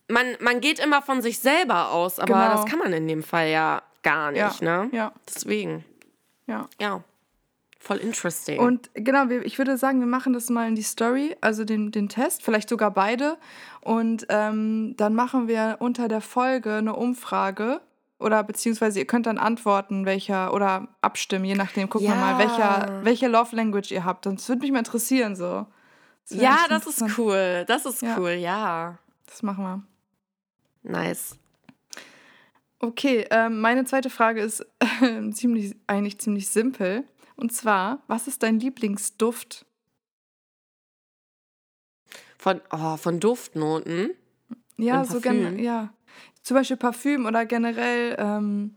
S1: man, man geht immer von sich selber aus, aber genau. das kann man in dem Fall ja gar nicht, ja. ne? Ja. Deswegen. Ja. Ja. Voll interesting.
S2: Und genau, ich würde sagen, wir machen das mal in die Story, also den, den Test, vielleicht sogar beide. Und ähm, dann machen wir unter der Folge eine Umfrage. Oder beziehungsweise ihr könnt dann antworten, welcher oder abstimmen, je nachdem. Gucken ja. wir mal, welcher, welche Love Language ihr habt. Das würde mich mal interessieren, so.
S1: Das ja, das ist cool. Das ist ja. cool, ja.
S2: Das machen wir.
S1: Nice.
S2: Okay, ähm, meine zweite Frage ist äh, ziemlich, eigentlich ziemlich simpel. Und zwar, was ist dein Lieblingsduft?
S1: Von, oh, von Duftnoten?
S2: Ja, so generell, ja. Zum Beispiel Parfüm oder generell, ähm,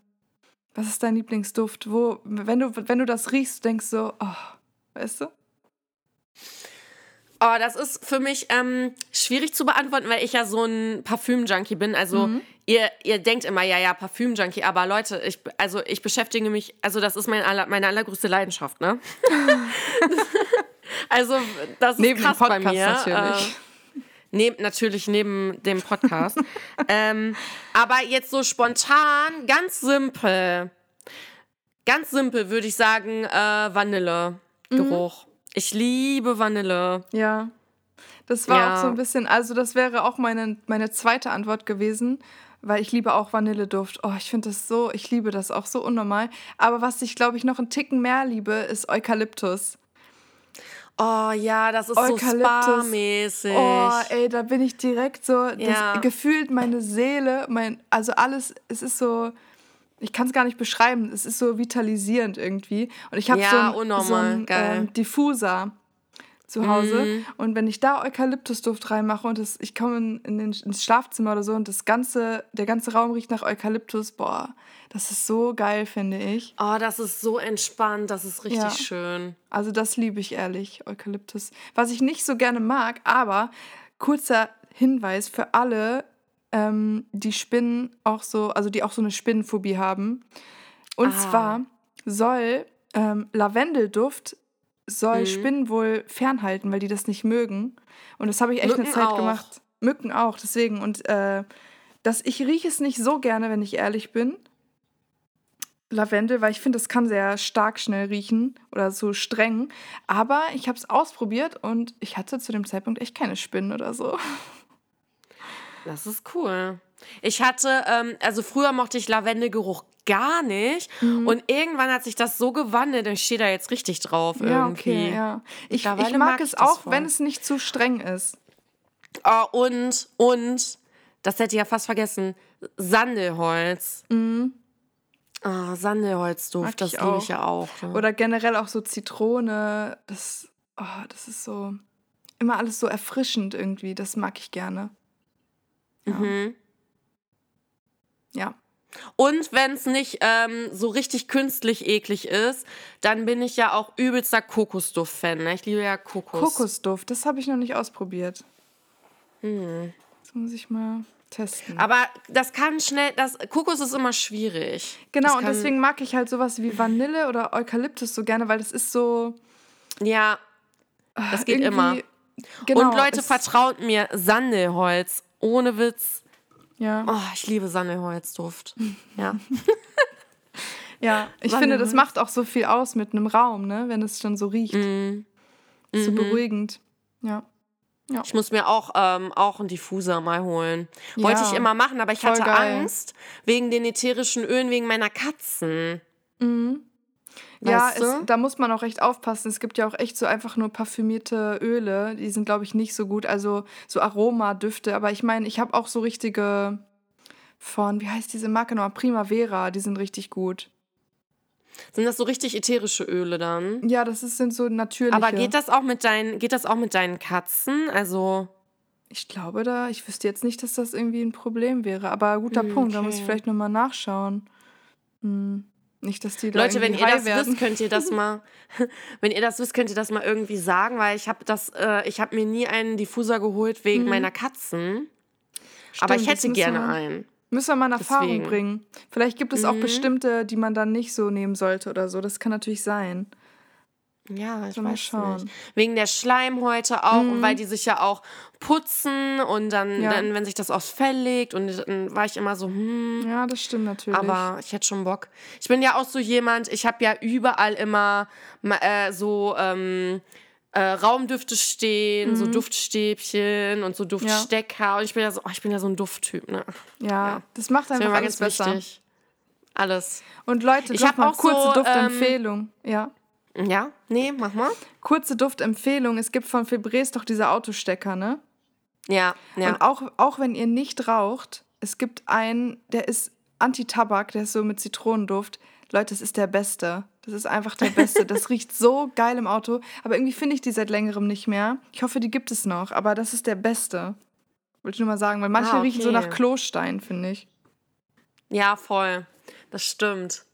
S2: was ist dein Lieblingsduft? Wo, wenn du, wenn du das riechst, denkst du, oh, weißt du?
S1: Oh, das ist für mich ähm, schwierig zu beantworten, weil ich ja so ein Parfüm-Junkie bin. Also mhm. ihr, ihr denkt immer, ja, ja, Parfüm-Junkie, aber Leute, ich, also ich beschäftige mich, also das ist mein aller, meine allergrößte Leidenschaft, ne? also das ist neben krass bei mir. Natürlich. Äh, neb, natürlich neben dem Podcast. ähm, aber jetzt so spontan, ganz simpel. Ganz simpel würde ich sagen, äh, Vanille-Geruch. Mhm. Ich liebe Vanille.
S2: Ja. Das war ja. auch so ein bisschen, also das wäre auch meine, meine zweite Antwort gewesen, weil ich liebe auch Vanilleduft. Oh, ich finde das so, ich liebe das auch so unnormal. Aber was ich, glaube ich, noch einen Ticken mehr liebe, ist Eukalyptus.
S1: Oh ja, das ist Eukalyptus. so spa-mäßig.
S2: Oh, ey, da bin ich direkt so, ja. gefühlt meine Seele, mein, also alles, es ist so, ich kann es gar nicht beschreiben. Es ist so vitalisierend irgendwie. Und ich habe ja, so einen, so einen ähm, Diffuser zu Hause. Mhm. Und wenn ich da Eukalyptusduft reinmache und das, ich komme in, in den, ins Schlafzimmer oder so und das ganze, der ganze Raum riecht nach Eukalyptus, boah, das ist so geil, finde ich.
S1: Oh, das ist so entspannt, das ist richtig ja. schön.
S2: Also das liebe ich ehrlich, Eukalyptus. Was ich nicht so gerne mag, aber kurzer Hinweis für alle, ähm, die Spinnen auch so, also die auch so eine Spinnenphobie haben. Und ah. zwar soll ähm, Lavendelduft soll mhm. Spinnen wohl fernhalten, weil die das nicht mögen. Und das habe ich echt Mücken eine Zeit auch. gemacht. Mücken auch, deswegen. Und äh, das, ich rieche es nicht so gerne, wenn ich ehrlich bin. Lavendel, weil ich finde, das kann sehr stark schnell riechen oder so streng. Aber ich habe es ausprobiert und ich hatte zu dem Zeitpunkt echt keine Spinnen oder so.
S1: Das ist cool. Ich hatte, ähm, also früher mochte ich Lavendelgeruch gar nicht. Mhm. Und irgendwann hat sich das so gewandelt, ich stehe da jetzt richtig drauf. Ja, irgendwie. okay, ja.
S2: Ich, ich mag, mag es auch, voll. wenn es nicht zu streng ist.
S1: Oh, und, und, das hätte ich ja fast vergessen, Sandelholz. Mhm. Oh, Sandelholzduft, das liebe ich ja auch.
S2: Ja. Oder generell auch so Zitrone, das, oh, das ist so, immer alles so erfrischend irgendwie, das mag ich gerne. Ja. Mhm. Ja.
S1: Und wenn es nicht ähm, so richtig künstlich eklig ist, dann bin ich ja auch übelster Kokosduft-Fan. Ne? Ich liebe ja Kokos.
S2: Kokosduft, das habe ich noch nicht ausprobiert. Hm. Das muss ich mal testen.
S1: Aber das kann schnell, das Kokos ist immer schwierig.
S2: Genau, und deswegen mag ich halt sowas wie Vanille oder Eukalyptus so gerne, weil das ist so.
S1: Ja, das geht immer. Genau, und Leute, vertraut mir, Sandelholz, ohne Witz. Ja. Oh, ich liebe Sandelholzduft. Ja.
S2: ja, ich finde, das macht auch so viel aus mit einem Raum, ne? wenn es schon so riecht. Mm. So mhm. beruhigend. Ja.
S1: Ja. Ich muss mir auch, ähm, auch einen Diffuser mal holen. Ja, Wollte ich immer machen, aber ich hatte geil. Angst wegen den ätherischen Ölen, wegen meiner Katzen. Mhm.
S2: Ja, es, da muss man auch echt aufpassen. Es gibt ja auch echt so einfach nur parfümierte Öle. Die sind, glaube ich, nicht so gut. Also so Aromadüfte. Aber ich meine, ich habe auch so richtige von, wie heißt diese Marke nochmal? Primavera. Die sind richtig gut.
S1: Sind das so richtig ätherische Öle dann?
S2: Ja, das ist, sind so natürliche.
S1: Aber geht das auch mit deinen, geht das auch mit deinen Katzen? Also.
S2: Ich glaube da, ich wüsste jetzt nicht, dass das irgendwie ein Problem wäre. Aber guter okay. Punkt, da muss ich vielleicht nochmal nachschauen. Hm. Nicht, dass die da
S1: Leute, wenn ihr das werden. wisst, könnt ihr das mal, wenn ihr das wisst, könnt ihr das mal irgendwie sagen, weil ich habe das, äh, ich habe mir nie einen Diffuser geholt wegen mhm. meiner Katzen. Stimmt, aber ich hätte gerne einen.
S2: Müssen wir mal in Erfahrung Deswegen. bringen. Vielleicht gibt es mhm. auch bestimmte, die man dann nicht so nehmen sollte oder so. Das kann natürlich sein.
S1: Ja, ich weiß schauen. nicht. Wegen der Schleimhäute auch, mhm. weil die sich ja auch putzen und dann, ja. dann, wenn sich das aufs Fell legt und dann war ich immer so, hm.
S2: Ja, das stimmt natürlich.
S1: Aber ich hätte schon Bock. Ich bin ja auch so jemand, ich habe ja überall immer äh, so ähm, äh, Raumdüfte stehen, mhm. so Duftstäbchen und so Duftstecker. Ja. Und ich bin ja so, oh, ich bin ja so ein Dufttyp, ne?
S2: Ja, ja. das macht einfach das alles besser. Wichtig.
S1: Alles.
S2: Und Leute, ich habe auch kurze so, Duftempfehlung. Ähm, ja.
S1: Ja, nee, mach mal.
S2: Kurze Duftempfehlung. Es gibt von Febrés doch diese Autostecker, ne?
S1: Ja, ja.
S2: Und auch, auch wenn ihr nicht raucht, es gibt einen, der ist Anti-Tabak, der ist so mit Zitronenduft. Leute, das ist der beste. Das ist einfach der beste. Das riecht so geil im Auto. Aber irgendwie finde ich die seit längerem nicht mehr. Ich hoffe, die gibt es noch. Aber das ist der beste. Wollte ich nur mal sagen, weil manche ah, okay. riechen so nach Klostein, finde ich.
S1: Ja, voll. Das stimmt.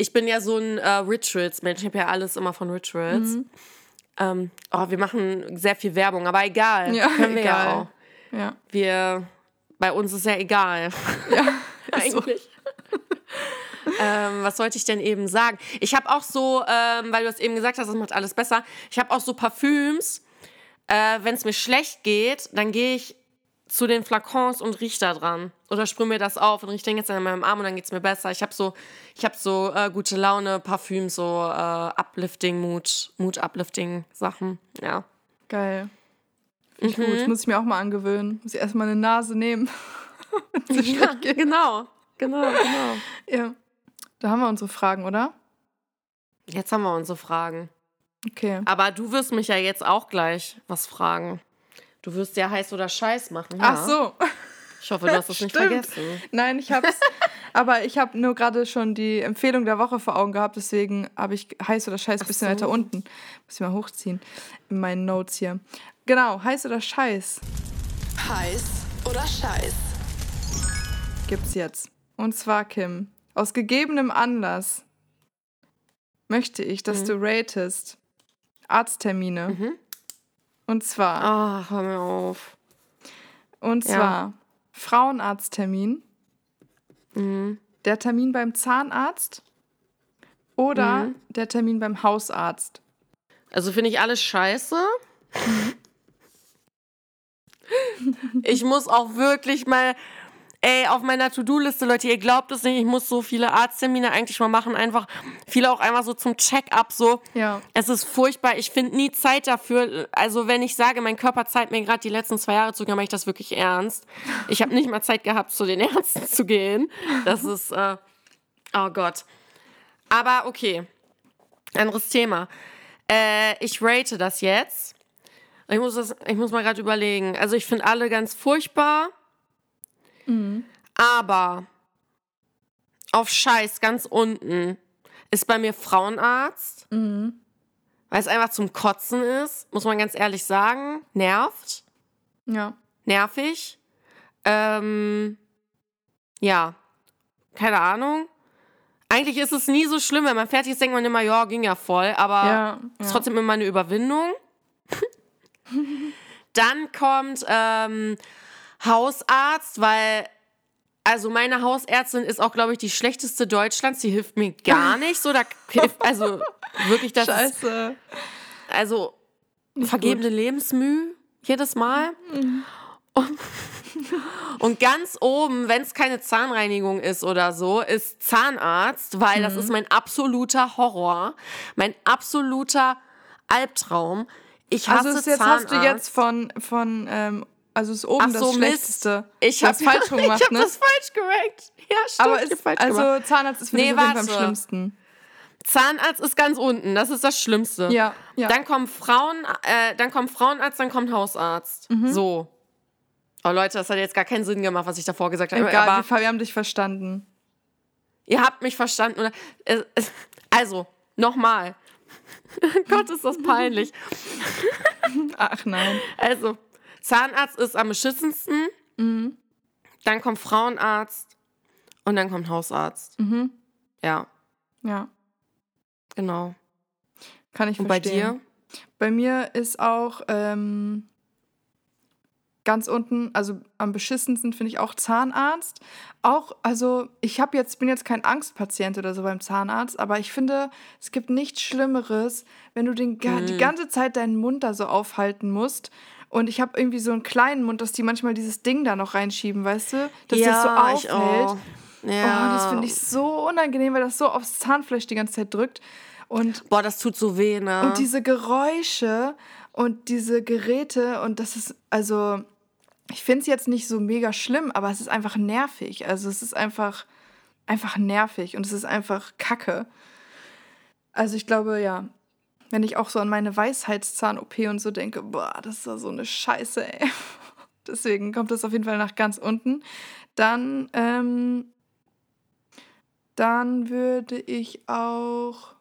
S1: Ich bin ja so ein äh, Rituals-Mensch. Ich habe ja alles immer von Rituals. Mhm. Ähm, oh, wir machen sehr viel Werbung, aber egal. Ja, Können wir egal. ja auch. Ja. Wir, bei uns ist ja egal. Ja, eigentlich. ähm, was sollte ich denn eben sagen? Ich habe auch so, ähm, weil du es eben gesagt hast, das macht alles besser. Ich habe auch so Parfüms. Äh, Wenn es mir schlecht geht, dann gehe ich zu den Flakons und riech da dran. Oder sprühe mir das auf und riech den jetzt an meinem Arm und dann geht es mir besser. Ich habe so, ich hab so äh, gute Laune, Parfüm, so äh, Uplifting, Mood, Mood-Uplifting Sachen. Ja.
S2: Geil. Ich mhm. gut. Muss ich mir auch mal angewöhnen. Muss ich erstmal eine Nase nehmen.
S1: ja, genau. Genau, genau.
S2: Ja. Da haben wir unsere Fragen, oder?
S1: Jetzt haben wir unsere Fragen.
S2: Okay.
S1: Aber du wirst mich ja jetzt auch gleich was fragen. Du wirst ja heiß oder Scheiß machen.
S2: Ja? Ach so.
S1: Ich hoffe, du hast es nicht vergessen.
S2: Nein, ich hab's. aber ich habe nur gerade schon die Empfehlung der Woche vor Augen gehabt, deswegen habe ich heiß oder Scheiß ein bisschen so. weiter unten. Muss ich mal hochziehen in meinen Notes hier. Genau, heiß oder Scheiß.
S3: Heiß oder Scheiß.
S2: Gibt's jetzt. Und zwar, Kim, aus gegebenem Anlass möchte ich, dass mhm. du ratest Arzttermine. Mhm. Und zwar.
S1: Ach, hör mir auf.
S2: Und zwar ja. Frauenarzttermin, mhm. der Termin beim Zahnarzt oder mhm. der Termin beim Hausarzt.
S1: Also finde ich alles scheiße. ich muss auch wirklich mal Ey, auf meiner To-Do-Liste, Leute, ihr glaubt es nicht, ich muss so viele Arzttermine eigentlich mal machen, einfach viele auch einmal so zum Check-up so.
S2: Ja.
S1: Es ist furchtbar, ich finde nie Zeit dafür. Also, wenn ich sage, mein Körper zeigt mir gerade die letzten zwei Jahre zu, dann mache ich das wirklich ernst. Ich habe nicht mal Zeit gehabt, zu den Ärzten zu gehen. Das ist äh, oh Gott. Aber okay. Anderes Thema. Äh, ich rate das jetzt. Ich muss, das, ich muss mal gerade überlegen. Also ich finde alle ganz furchtbar. Mhm. Aber auf Scheiß ganz unten ist bei mir Frauenarzt. Mhm. Weil es einfach zum Kotzen ist, muss man ganz ehrlich sagen. Nervt.
S2: Ja.
S1: Nervig. Ähm, ja. keine Ahnung. Eigentlich ist es nie so schlimm, wenn man fertig ist, denkt man immer, ja, ging ja voll, aber
S2: Ja,
S1: ist trotzdem immer eine Überwindung. Dann kommt ähm, Hausarzt, weil, also meine Hausärztin ist auch, glaube ich, die schlechteste Deutschlands. Die hilft mir gar nicht. So, da hilft, also wirklich, das ist,
S2: Scheiße.
S1: also vergebene Lebensmüh jedes Mal. Und, und ganz oben, wenn es keine Zahnreinigung ist oder so, ist Zahnarzt, weil das ist mein absoluter Horror, mein absoluter Albtraum. Ich hasse
S2: Also ist jetzt
S1: Zahnarzt.
S2: hast du jetzt von, von ähm, also ist oben
S1: Ach so,
S2: das
S1: Mist.
S2: Schlechteste.
S1: ich habe
S2: falsch gemacht,
S1: ich hab
S2: ne?
S1: das falsch gerankt. Ja, stimmt.
S2: Aber ist,
S1: falsch
S2: also
S1: gemacht.
S2: Zahnarzt ist für
S1: Nee,
S2: Fall am schlimmsten.
S1: Zahnarzt ist ganz unten. Das ist das Schlimmste.
S2: Ja, ja.
S1: Dann kommt Frauen, äh, dann kommt Frauenarzt, dann kommt Hausarzt.
S2: Mhm.
S1: So. Oh Leute, das hat jetzt gar keinen Sinn gemacht, was ich davor gesagt habe.
S2: Egal,
S1: aber
S2: wir, haben dich verstanden.
S1: ihr habt mich verstanden. Oder? Es- es- Also, nochmal. Gott, ist das peinlich.
S2: Ach nein.
S1: Also, Zahnarzt ist am beschissensten.
S2: Mhm.
S1: Dann kommt Frauenarzt. Und dann kommt Hausarzt.
S2: Mhm.
S1: Ja,
S2: Ja,
S1: genau.
S2: kann ich
S1: Und bei
S2: verstehen.
S1: dir?
S2: Bei mir ist auch ähm, ganz unten, also am beschissensten finde ich auch Zahnarzt. Auch, also ich habe jetzt, bin jetzt kein Angstpatient oder so beim Zahnarzt, aber ich finde, es gibt nichts Schlimmeres, wenn du den,
S1: Mhm.
S2: die ganze Zeit deinen Mund da so aufhalten musst. Und ich habe irgendwie so einen kleinen Mund, dass die manchmal dieses Ding da noch reinschieben, weißt du? Dass das so
S1: ich
S2: auffällt.
S1: auch.
S2: Oh,
S1: Ja.
S2: das finde ich so unangenehm, weil das so aufs Zahnfleisch die ganze Zeit drückt. Und
S1: Boah, das tut so weh, ne?
S2: und diese Geräusche und diese Geräte und das ist, also, ich finde es jetzt nicht so mega schlimm, aber es ist einfach nervig. Also es ist einfach, einfach nervig und es ist einfach Kacke. Also ich glaube, ja, wenn ich auch so an meine Weisheitszahn-OP und so denke, boah, das ist ja so eine Scheiße, ey. Deswegen kommt das auf jeden Fall nach ganz unten. Dann, ähm, dann würde ich auch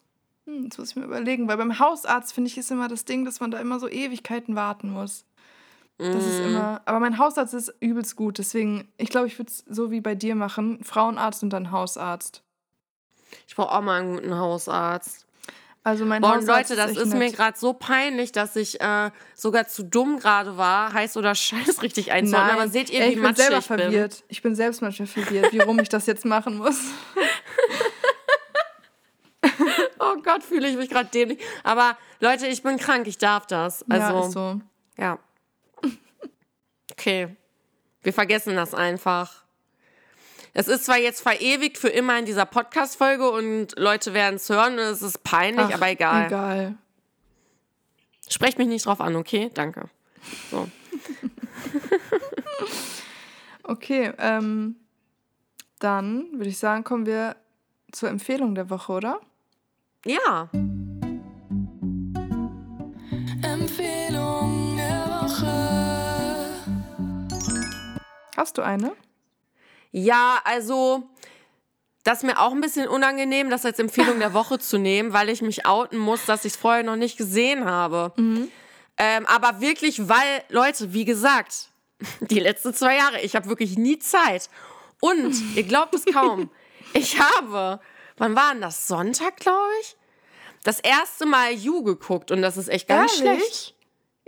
S2: hm, jetzt muss ich mir überlegen, weil beim Hausarzt finde ich ist immer das Ding, dass man da immer so Ewigkeiten warten muss. Das ist
S1: Mhm.
S2: immer. Aber mein Hausarzt ist übelst gut, deswegen, ich glaube, ich würde es so wie bei dir machen: Frauenarzt und dann Hausarzt.
S1: Ich brauche auch mal einen guten Hausarzt.
S2: Also mein
S1: Boah, Leute, das
S2: echt
S1: ist mir gerade so peinlich, dass ich äh, sogar zu dumm gerade war, heiß oder scheiß richtig einzuordnen. Aber seht ihr,
S2: ey,
S1: wie
S2: ich bin
S1: matschig
S2: selber
S1: ich bin?
S2: verwirrt. Ich bin selbst manchmal verwirrt, wie rum ich das jetzt machen muss.
S1: Oh Gott, fühle ich mich gerade dämlich. Aber Leute, ich bin krank, ich darf das. Also,
S2: ja, ist so.
S1: Ja. Okay. Wir vergessen das einfach. Es ist zwar jetzt verewigt für immer in dieser Podcast-Folge und Leute werden es hören und es ist peinlich,
S2: Ach,
S1: aber egal.
S2: Egal.
S1: Sprecht mich nicht drauf an, okay? Danke. So.
S2: Okay, ähm, dann würde ich sagen, kommen wir zur Empfehlung der Woche, oder?
S1: Ja.
S3: Empfehlung der Woche.
S2: Hast du eine?
S1: Ja, also das ist mir auch ein bisschen unangenehm, das als Empfehlung der Woche zu nehmen, weil ich mich outen muss, dass ich es vorher noch nicht gesehen habe. Ähm, aber wirklich, weil, Leute, wie gesagt, die letzten zwei Jahre, ich habe wirklich nie Zeit. Und ihr glaubt es kaum, ich habe, wann war denn das? Sonntag, glaube ich? Das erste Mal You geguckt und das ist echt ganz
S2: Ehrlich?
S1: schlecht.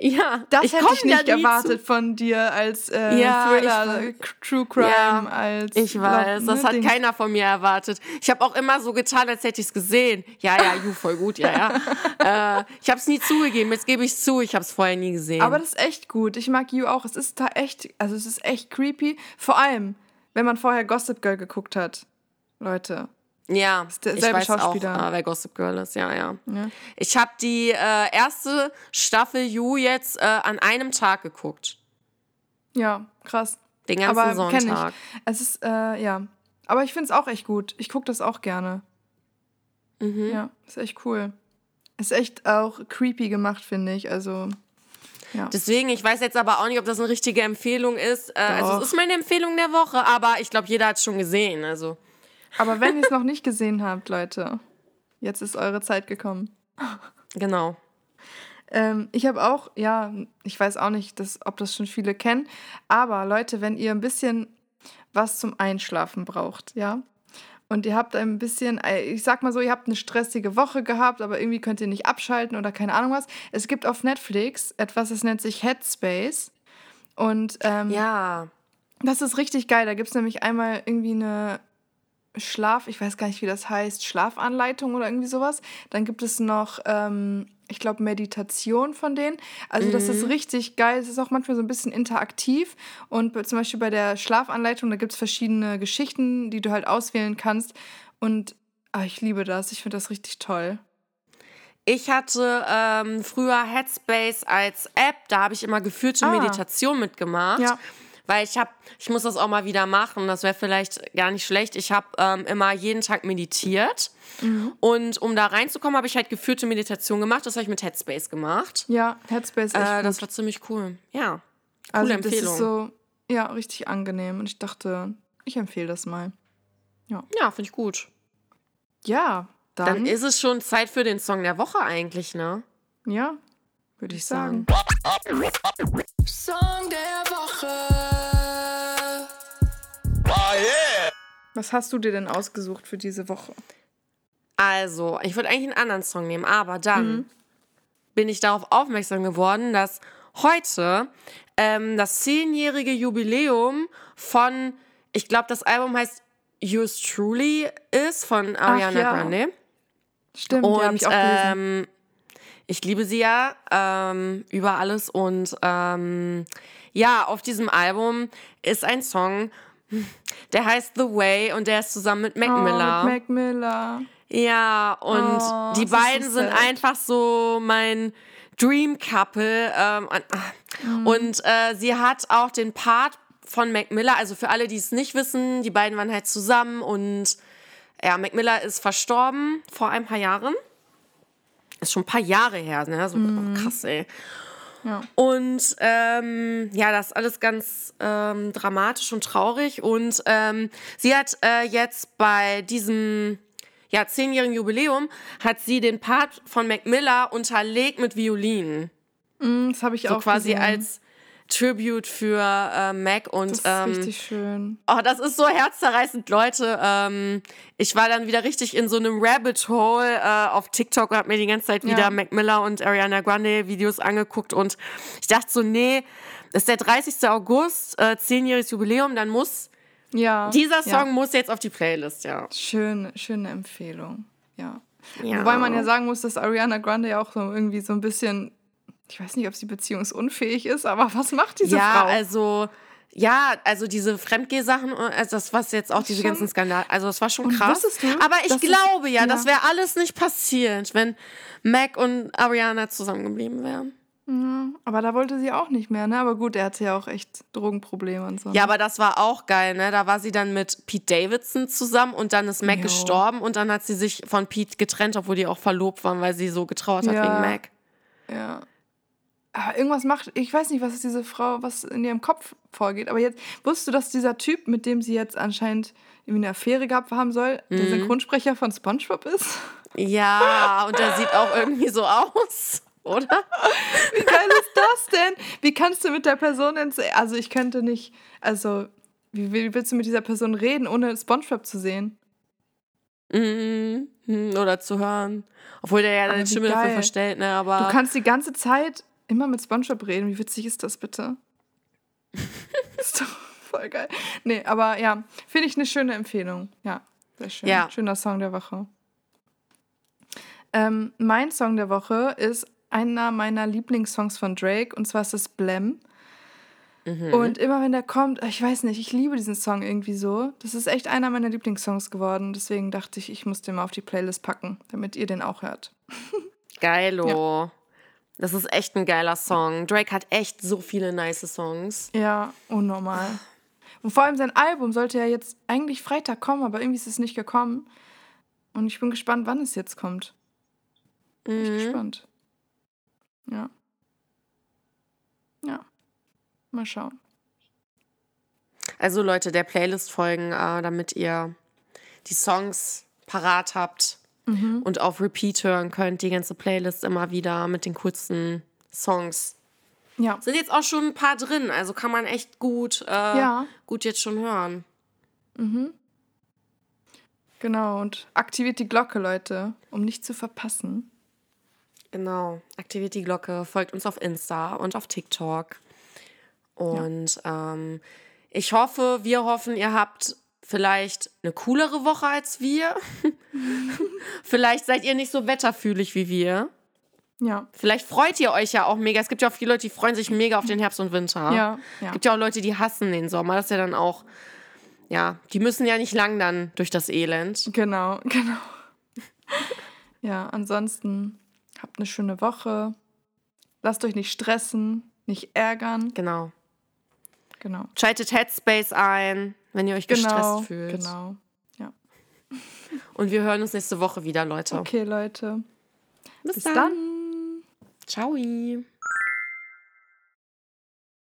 S1: Ja,
S2: Das
S1: ich
S2: hätte ich nicht erwartet von dir als äh,
S1: Ja,
S2: Thriller,
S1: ich
S2: K- True Crime,
S1: Ja,
S2: als
S1: Ich weiß, das
S2: ne,
S1: hat
S2: Dings.
S1: keiner von mir erwartet. Ich habe auch immer so getan, als hätte ich es gesehen. Ja, ja, you, voll gut, ja, ja. äh, ich habe es nie zugegeben, jetzt gebe ich es zu, ich habe es vorher nie gesehen.
S2: Aber das ist echt gut. Ich mag You auch. Es ist da echt, also es ist echt creepy. Vor allem, wenn man vorher Gossip Girl geguckt hat. Leute.
S1: Ja, ich weiß auch,
S2: Schauspieler.
S1: äh, wer Gossip Girl ist, ja, ja.
S2: Ja.
S1: Ich habe die äh, erste Staffel You jetzt äh, an einem Tag geguckt.
S2: Ja, krass.
S1: Den ganzen
S2: Aber
S1: Sonntag.
S2: ich. Es ist, äh, ja. Aber ich finde es auch echt gut. Ich gucke das auch gerne.
S1: Mhm.
S2: Ja, ist echt cool. Ist echt auch creepy gemacht, finde ich. Also, ja.
S1: Deswegen, ich weiß jetzt aber auch nicht, ob das eine richtige Empfehlung ist. Äh, also es ist meine Empfehlung der Woche, aber ich glaube, jeder hat es schon gesehen. Also
S2: Aber wenn ihr es noch nicht gesehen habt, Leute, jetzt ist eure Zeit gekommen.
S1: genau.
S2: Ähm, ich habe auch, ja, ich weiß auch nicht, dass, ob das schon viele kennen, aber Leute, wenn ihr ein bisschen was zum Einschlafen braucht, ja, und ihr habt ein bisschen, äh, ich sag mal so, ihr habt eine stressige Woche gehabt, aber irgendwie könnt ihr nicht abschalten oder keine Ahnung was. Es gibt auf Netflix etwas, das nennt sich Headspace. Und ähm,
S1: Ja.
S2: das ist richtig geil. Da gibt es nämlich einmal irgendwie eine Schlaf, ich weiß gar nicht, wie das heißt, Schlafanleitung oder irgendwie sowas. Dann gibt es noch, ähm, ich glaube, Meditation von denen. Also das ist richtig geil. Es ist auch manchmal so ein bisschen interaktiv. Und zum Beispiel bei der Schlafanleitung, da gibt es verschiedene Geschichten, die du halt auswählen kannst. Und ah, ich liebe das. Ich finde das richtig toll.
S1: Ich hatte ähm, früher Headspace als App, da habe ich immer geführte
S2: Ah.
S1: Meditation mitgemacht.
S2: Ja.
S1: Weil ich habe, ich muss das auch mal wieder machen, das wäre vielleicht gar nicht schlecht. Ich habe ähm, immer jeden Tag meditiert.
S2: Mhm.
S1: Und um da reinzukommen, habe ich halt geführte Meditation gemacht. Das habe ich mit Headspace gemacht.
S2: Ja, Headspace ist echt
S1: Äh,
S2: gut.
S1: das war ziemlich cool. Ja. Coole
S2: also
S1: Empfehlung.
S2: das ist so, ja, richtig angenehm. Und ich dachte, ich empfehle das mal.
S1: ja, finde ich gut.
S2: Ja, dann,
S1: Dann ist es schon Zeit für den Song der Woche eigentlich, ne?
S2: ja, würde ich sagen.
S3: Song der Woche.
S2: Was hast du dir denn ausgesucht für diese Woche?
S1: Also, ich würde eigentlich einen anderen Song nehmen, aber dann
S2: Mhm.
S1: bin ich darauf aufmerksam geworden, dass heute ähm, das zehnjährige Jubiläum von, ich glaube, das Album heißt Yours Truly ist von Ariana
S2: ja.
S1: Grande.
S2: Stimmt, ja,
S1: Und
S2: ich auch gelesen.
S1: ähm, ich liebe sie ja ähm, über alles. Und ähm, ja, auf diesem Album ist ein Song, der heißt The Way und der ist zusammen mit Mac Miller.
S2: Oh, mit Mac Miller.
S1: Ja, und
S2: Oh,
S1: die
S2: ist so
S1: beiden sind einfach so mein Dream Couple. Ähm, und-
S2: Mhm.
S1: und äh, sie hat auch den Part von Mac Miller, also für alle, die es nicht wissen, die beiden waren halt zusammen und ja, Mac Miller ist verstorben vor ein paar Jahren. Ist schon ein paar Jahre her, ne? So
S2: Mhm.
S1: krass, ey.
S2: Ja.
S1: Und ähm, ja, das ist alles ganz ähm, dramatisch und traurig. Und ähm, sie hat äh, jetzt bei diesem ja, zehnjährigen Jubiläum hat sie den Part von Mac Miller unterlegt mit Violin.
S2: Mm, Das habe ich
S1: So
S2: auch
S1: quasi
S2: gesehen.
S1: als Tribute für äh, Mac. Und
S2: Das ist
S1: ähm,
S2: richtig schön.
S1: Oh, das ist so herzzerreißend, Leute. Ähm, ich war dann wieder richtig in so einem Rabbit Hole äh, auf TikTok und habe mir die ganze Zeit wieder
S2: Ja.
S1: Mac Miller und Ariana Grande Videos angeguckt und ich dachte so, nee, das ist der 30. August, äh, zehnjähriges Jubiläum, dann muss
S2: Ja.
S1: dieser Song
S2: Ja.
S1: muss jetzt auf die Playlist, ja.
S2: Schön, schöne Empfehlung. Ja.
S1: ja.
S2: Wobei man ja sagen muss, dass Ariana Grande ja auch so irgendwie so ein bisschen, ich weiß nicht, ob sie beziehungsunfähig ist, aber was macht diese
S1: ja,
S2: Frau?
S1: also ja, also diese Fremdgeh-Sachen, also das was jetzt auch diese
S2: Schon-
S1: ganzen Skandale, also das war schon
S2: Und
S1: krass.
S2: du,
S1: Aber ich glaube ja,
S2: ja.
S1: das wäre alles nicht passiert, wenn Mac und Ariana zusammengeblieben wären.
S2: aber da wollte sie auch nicht mehr, ne? Aber gut, er hatte ja auch echt Drogenprobleme und so.
S1: Ja, aber das war auch geil, ne? Da war sie dann mit Pete Davidson zusammen und dann ist Mac
S2: Jo.
S1: gestorben und dann hat sie sich von Pete getrennt, obwohl die auch verlobt waren, weil sie so getrauert hat
S2: Ja.
S1: wegen Mac.
S2: Ja. Aber irgendwas macht, ich weiß nicht, was ist diese Frau, was in ihrem Kopf vorgeht. Aber jetzt wusstest du, dass dieser Typ, mit dem sie jetzt anscheinend irgendwie eine Affäre gehabt haben soll, der
S1: Mhm.
S2: Synchronsprecher von SpongeBob ist?
S1: Ja, und der sieht auch irgendwie so aus, oder?
S2: Wie geil ist das denn? Wie kannst du mit der Person ins. Also, ich könnte nicht. Also, wie, wie willst du mit dieser Person reden, ohne SpongeBob zu sehen?
S1: Mhm. Mhm, Oder zu hören. Obwohl der ja
S2: wie
S1: Stimme dafür verstellt, ne? Aber
S2: Du kannst die ganze Zeit immer mit SpongeBob reden. Wie witzig ist das bitte? ist doch voll geil. Nee, aber ja, finde ich eine schöne Empfehlung. Ja, sehr schön.
S1: Ja.
S2: Schöner Song der Woche. Ähm, mein Song der Woche ist einer meiner Lieblingssongs von Drake und zwar ist es Blem.
S1: Mhm.
S2: Und immer wenn der kommt, ich weiß nicht, ich liebe diesen Song irgendwie so. Das ist echt einer meiner Lieblingssongs geworden. Deswegen dachte ich, ich muss den mal auf die Playlist packen, damit ihr den auch hört.
S1: geilo. Das ist echt ein geiler Song. Drake hat echt so viele nice Songs.
S2: Ja, unnormal. Und vor allem sein Album sollte ja jetzt eigentlich Freitag kommen, aber irgendwie ist es nicht gekommen. Und ich bin gespannt, wann es jetzt kommt. Bin ich
S1: Mhm.
S2: gespannt. Ja. Ja. Mal schauen.
S1: Also Leute, der Playlist folgen, äh, damit ihr die Songs parat habt
S2: Mhm.
S1: und auf Repeat hören könnt, die ganze Playlist immer wieder mit den kurzen Songs.
S2: Ja.
S1: Sind jetzt auch schon ein paar drin, also kann man echt gut, äh,
S2: Ja.
S1: gut jetzt schon hören.
S2: Genau, und aktiviert die Glocke, Leute, um nicht zu verpassen.
S1: Genau, aktiviert die Glocke, folgt uns auf Insta und auf TikTok. Und ja. ähm, ich hoffe, wir hoffen, ihr habt vielleicht eine coolere Woche als wir. vielleicht seid ihr nicht so wetterfühlig wie wir.
S2: Ja.
S1: Vielleicht freut ihr euch ja auch mega. Es gibt ja auch viele Leute, die freuen sich mega auf den Herbst und Winter.
S2: Ja.
S1: ja. Es gibt ja auch Leute, die hassen den Sommer. Das ist ja dann auch, ja, die müssen ja nicht lang dann durch das Elend.
S2: Genau, genau. ja, ansonsten habt eine schöne Woche. Lasst euch nicht stressen, nicht ärgern.
S1: Genau.
S2: Genau.
S1: Schaltet Headspace ein, wenn ihr euch genau, gestresst fühlt.
S2: Genau. Ja.
S1: Und wir hören uns nächste Woche wieder, Leute.
S2: Okay, Leute.
S1: Bis, Bis dann. dann. Ciao.